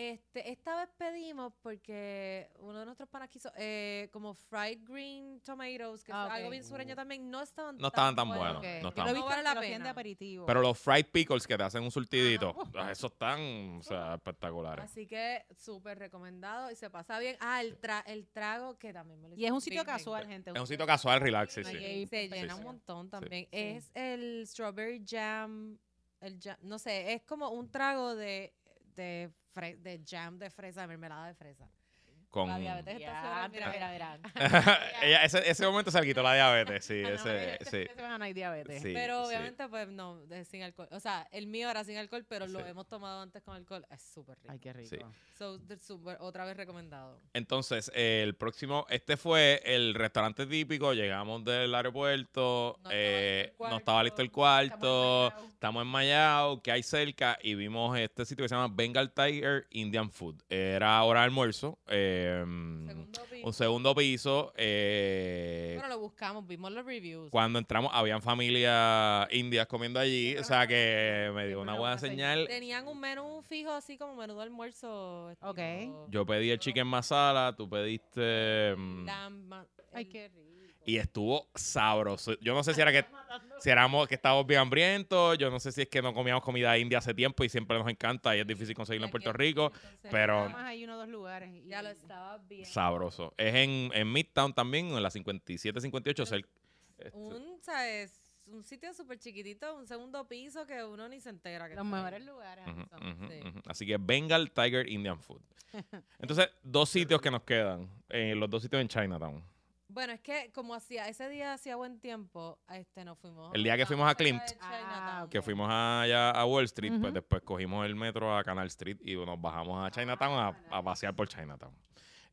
Este, esta vez pedimos porque uno de nuestros panas quiso eh, como fried green tomatoes, que Ah, es algo bien sureño también, no estaban No estaban tan buenos. ok. No lo estaban. he visto vale la lo de pena. aperitivo. Pero los fried pickles que te hacen un surtidito, ah, esos están o sea, espectaculares. Así que súper recomendado y se pasa bien. Ah, el, tra- el trago que también me lo y es un sitio casual, gente. Es un sitio casual, relax, sí, sí. Se llena sí. un montón también. Sí. Es el strawberry jam, el jam, no sé, es como un trago de, de jam de fresa, de mermelada de fresa. Con... La diabetes sola, mira, mira, mira. Ella, ese, ese momento se le quitó la diabetes, sí, Ah, no, ese, este sí. semana no hay diabetes. Sí, Pero sí. obviamente, pues no, de- sin alcohol. O sea, el mío era sin alcohol, pero lo hemos tomado antes con alcohol. Es súper rico. Ay, qué rico. Sí. So, súper- otra vez recomendado. Entonces, eh, el próximo, este fue el restaurante típico, llegamos del aeropuerto, No estaba eh, listo el no estaba listo el cuarto, cuarto, Estamos en estamos en Mayao, que hay cerca, y vimos este sitio que se llama Bengal Tiger Indian Food. Era hora de almuerzo, eh, Segundo piso. un segundo piso. eh, Bueno, lo buscamos, vimos los reviews. cuando entramos, habían familias indias comiendo allí, o sea que me dio una una buena señal. Tenían un menú fijo así como menú de almuerzo. Ok. Yo pedí el chicken masala, tú pediste... ma- Ay, qué rico. Y estuvo sabroso. Yo no sé si era que si éramos que estábamos bien hambrientos, yo no sé si es que no comíamos comida india hace tiempo y siempre nos encanta y es difícil conseguirlo en Puerto es- Rico, entonces, pero Nada más hay uno o dos lugares. y- Ya lo estaba bien. sabroso. Es en, en Midtown también, en la 57, 58, Pero- cerca- este, Un, ¿sabes? Un sitio súper chiquitito, un segundo piso que uno ni se entera. Que Los está ahí. mejores lugares. son. sí. Así que Bengal Tiger Indian Food. Entonces, dos sitios que nos quedan, eh, los dos sitios en Chinatown. Bueno, es que como hacía, ese día hacía buen tiempo, este nos fuimos. El día que fuimos a Klimt. Ah. Que fuimos allá a Wall Street, pues después cogimos el metro a Canal Street y nos bajamos a Chinatown a, a pasear por Chinatown.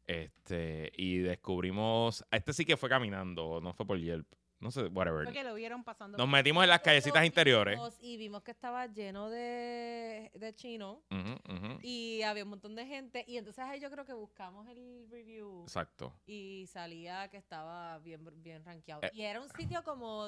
Este, y descubrimos, este sí que fue caminando, no fue por Yelp, no sé, whatever. Porque lo vieron pasando. Nos metimos en las callecitas interiores. vimos- Y vimos que estaba lleno de, de chino Ujú, ujú, y había un montón de gente. Y entonces ahí yo creo que buscamos el review Exacto. y salía que estaba bien, bien rankeado. Eh. y era un sitio como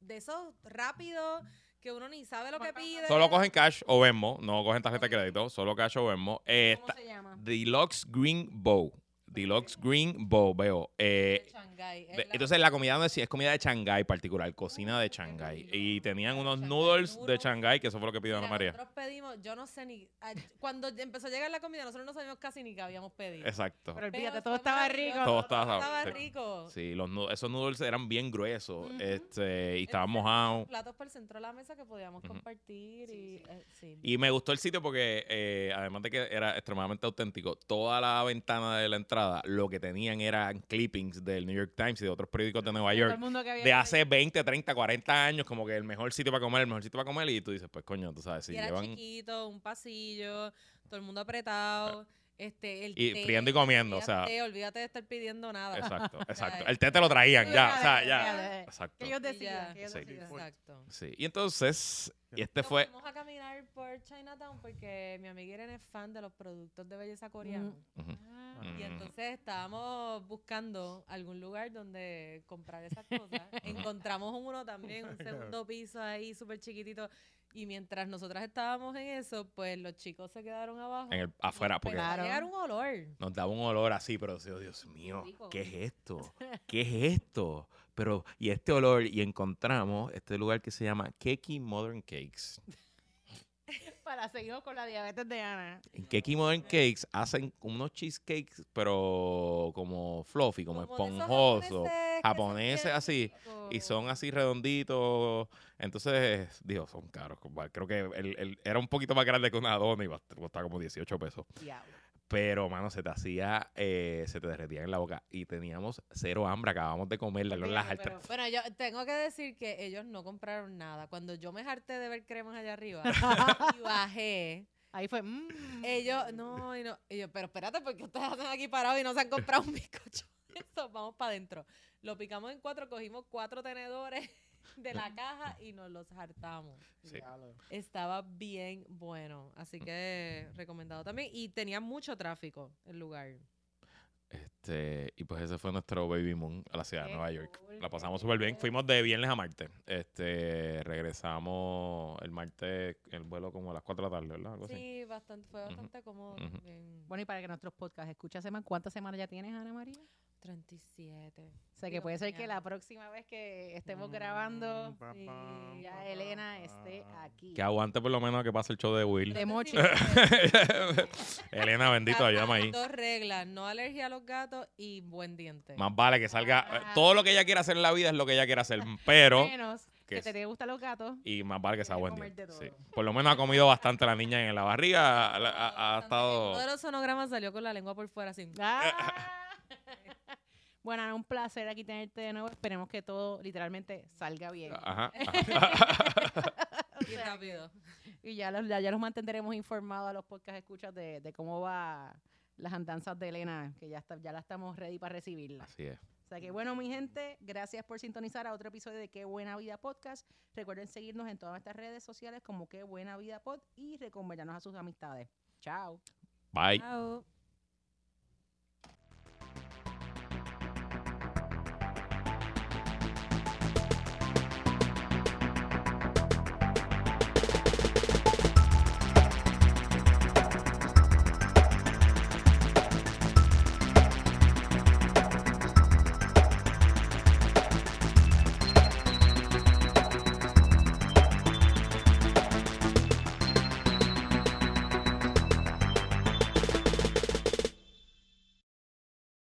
de esos rápidos que uno ni sabe lo que pide. Solo cogen cash o Venmo, no cogen tarjeta de crédito, solo cash o Venmo. Eh, ¿Cómo está- se llama? Deluxe Green Bow. Deluxe Green Bobeo. Eh, De entonces la comida no es, es comida de Shanghái particular, cocina de Shanghái. Y tenían unos noodles de Shanghái, que eso fue lo que pidió Ana María. Nosotros pedimos, yo no sé ni. a- Cuando empezó a llegar la comida, nosotros no sabíamos casi ni qué habíamos pedido. Exacto. Pero olvídate, todo estaba rico. Todo estaba- Estaba sí. rico. Sí, los, esos noodles eran bien gruesos este, y estaban mojados. Platos por el centro de la mesa que podíamos compartir. y, eh, sí. Y me gustó el sitio porque, eh, además de que era extremadamente auténtico, toda la ventana de la entrada lo que tenían eran clippings del New York Times y de otros periódicos de Nueva York de hace 20, 30, 40 años, como que el mejor sitio para comer, el mejor sitio para comer. Y tú dices, pues coño, tú sabes, si y era llevan. chiquito, un pasillo, todo el mundo apretado. Este, el Y té, friendo y comiendo, o sea. té, olvídate de estar pidiendo nada. Exacto, exacto. El té te lo traían, ya, o sea, Ya. Exacto. Ellos ellos Sí. Exacto. Sí. Y entonces, y este Nos fue. fuimos a caminar por Chinatown porque mi amiga Irene es fan de los productos de belleza coreanos. Ah. Y entonces estábamos buscando algún lugar donde comprar esas cosas. Encontramos uno también, un segundo piso ahí súper chiquitito. Y mientras nosotras estábamos en eso, pues los chicos se quedaron abajo. En el, afuera, porque Claro. un olor. nos daba un olor así, pero decía, Dios mío. ¿qué es esto? ¿Qué es esto? Pero, y este olor, y encontramos este lugar que se llama Keki Modern Cakes. Para seguir con la diabetes de Ana. En Keki Modern Cakes hacen unos cheesecakes, pero como fluffy, como, Como esponjosos, japoneses así, y son así redonditos. Entonces, Dios, son caros. Creo que el, el- era un poquito más grande que una dona y costaba como 18 pesos. Diablo. Pero, mano, se te hacía, eh, se te derretía en la boca. Y teníamos cero hambre, acabamos de comerla. Fíjate, las pero- altas- Bueno, yo tengo que decir que ellos no compraron nada. Cuando yo me harté de ver cremas allá arriba y bajé, Ahí fue. mm. ellos, no, y no, y yo, pero espérate, porque ustedes hacen aquí parados y no se han comprado un bizcocho? Eso, vamos para adentro. Lo picamos en cuatro, cogimos cuatro tenedores de la caja y nos los hartamos. Sí. Estaba bien bueno, así que recomendado también. Y tenía mucho tráfico el lugar. Este, y pues ese fue nuestro baby moon a la ciudad de Nueva York. cool, La pasamos súper bien. Fuimos de viernes a martes. Este, regresamos el martes, el vuelo como a las 4 de la tarde, ¿verdad? Algo así. Sí, bastante, fue bastante cómodo. ujú. bien. Bueno, y para que nuestros podcasts escuchen semana, ¿cuántas semanas ya tienes, Ana María? 37. O sea, que puede ser que la próxima vez que estemos grabando, Mm, pa, pa, ya pa, Elena pa, esté aquí. Que aguante por lo menos a que pase el show de Will. De mochi. Elena, bendito, ayúdame ahí. Dos reglas, no alergia a los gatos y buen diente. Más vale que salga. eh, Ah. Todo lo que ella quiera hacer en la vida es lo que ella quiere hacer. Pero. Menos que que es- te gustan los gatos. Y más vale que sea buen día. Sí. todo. Por lo menos ha comido bastante la niña en la barriga. Ha, ha- ha Bastante estado. Uno de los sonogramas salió con la lengua por fuera así. Ah. bueno, Ana, un placer aquí tenerte de nuevo. Esperemos que todo literalmente salga bien. Ajá. ajá. O sea, rápido. y ya los, ya, ya los mantendremos informados a los podcast escuchas de, de cómo va las andanzas de Elena, que ya está, ya la estamos ready para recibirla. Así es. O sea que bueno, mi gente, gracias por sintonizar a otro episodio de Qué Buena Vida Podcast. Recuerden seguirnos en todas nuestras redes sociales como Qué Buena Vida Pod y recomendarnos a sus amistades. Chao. Bye. Chao.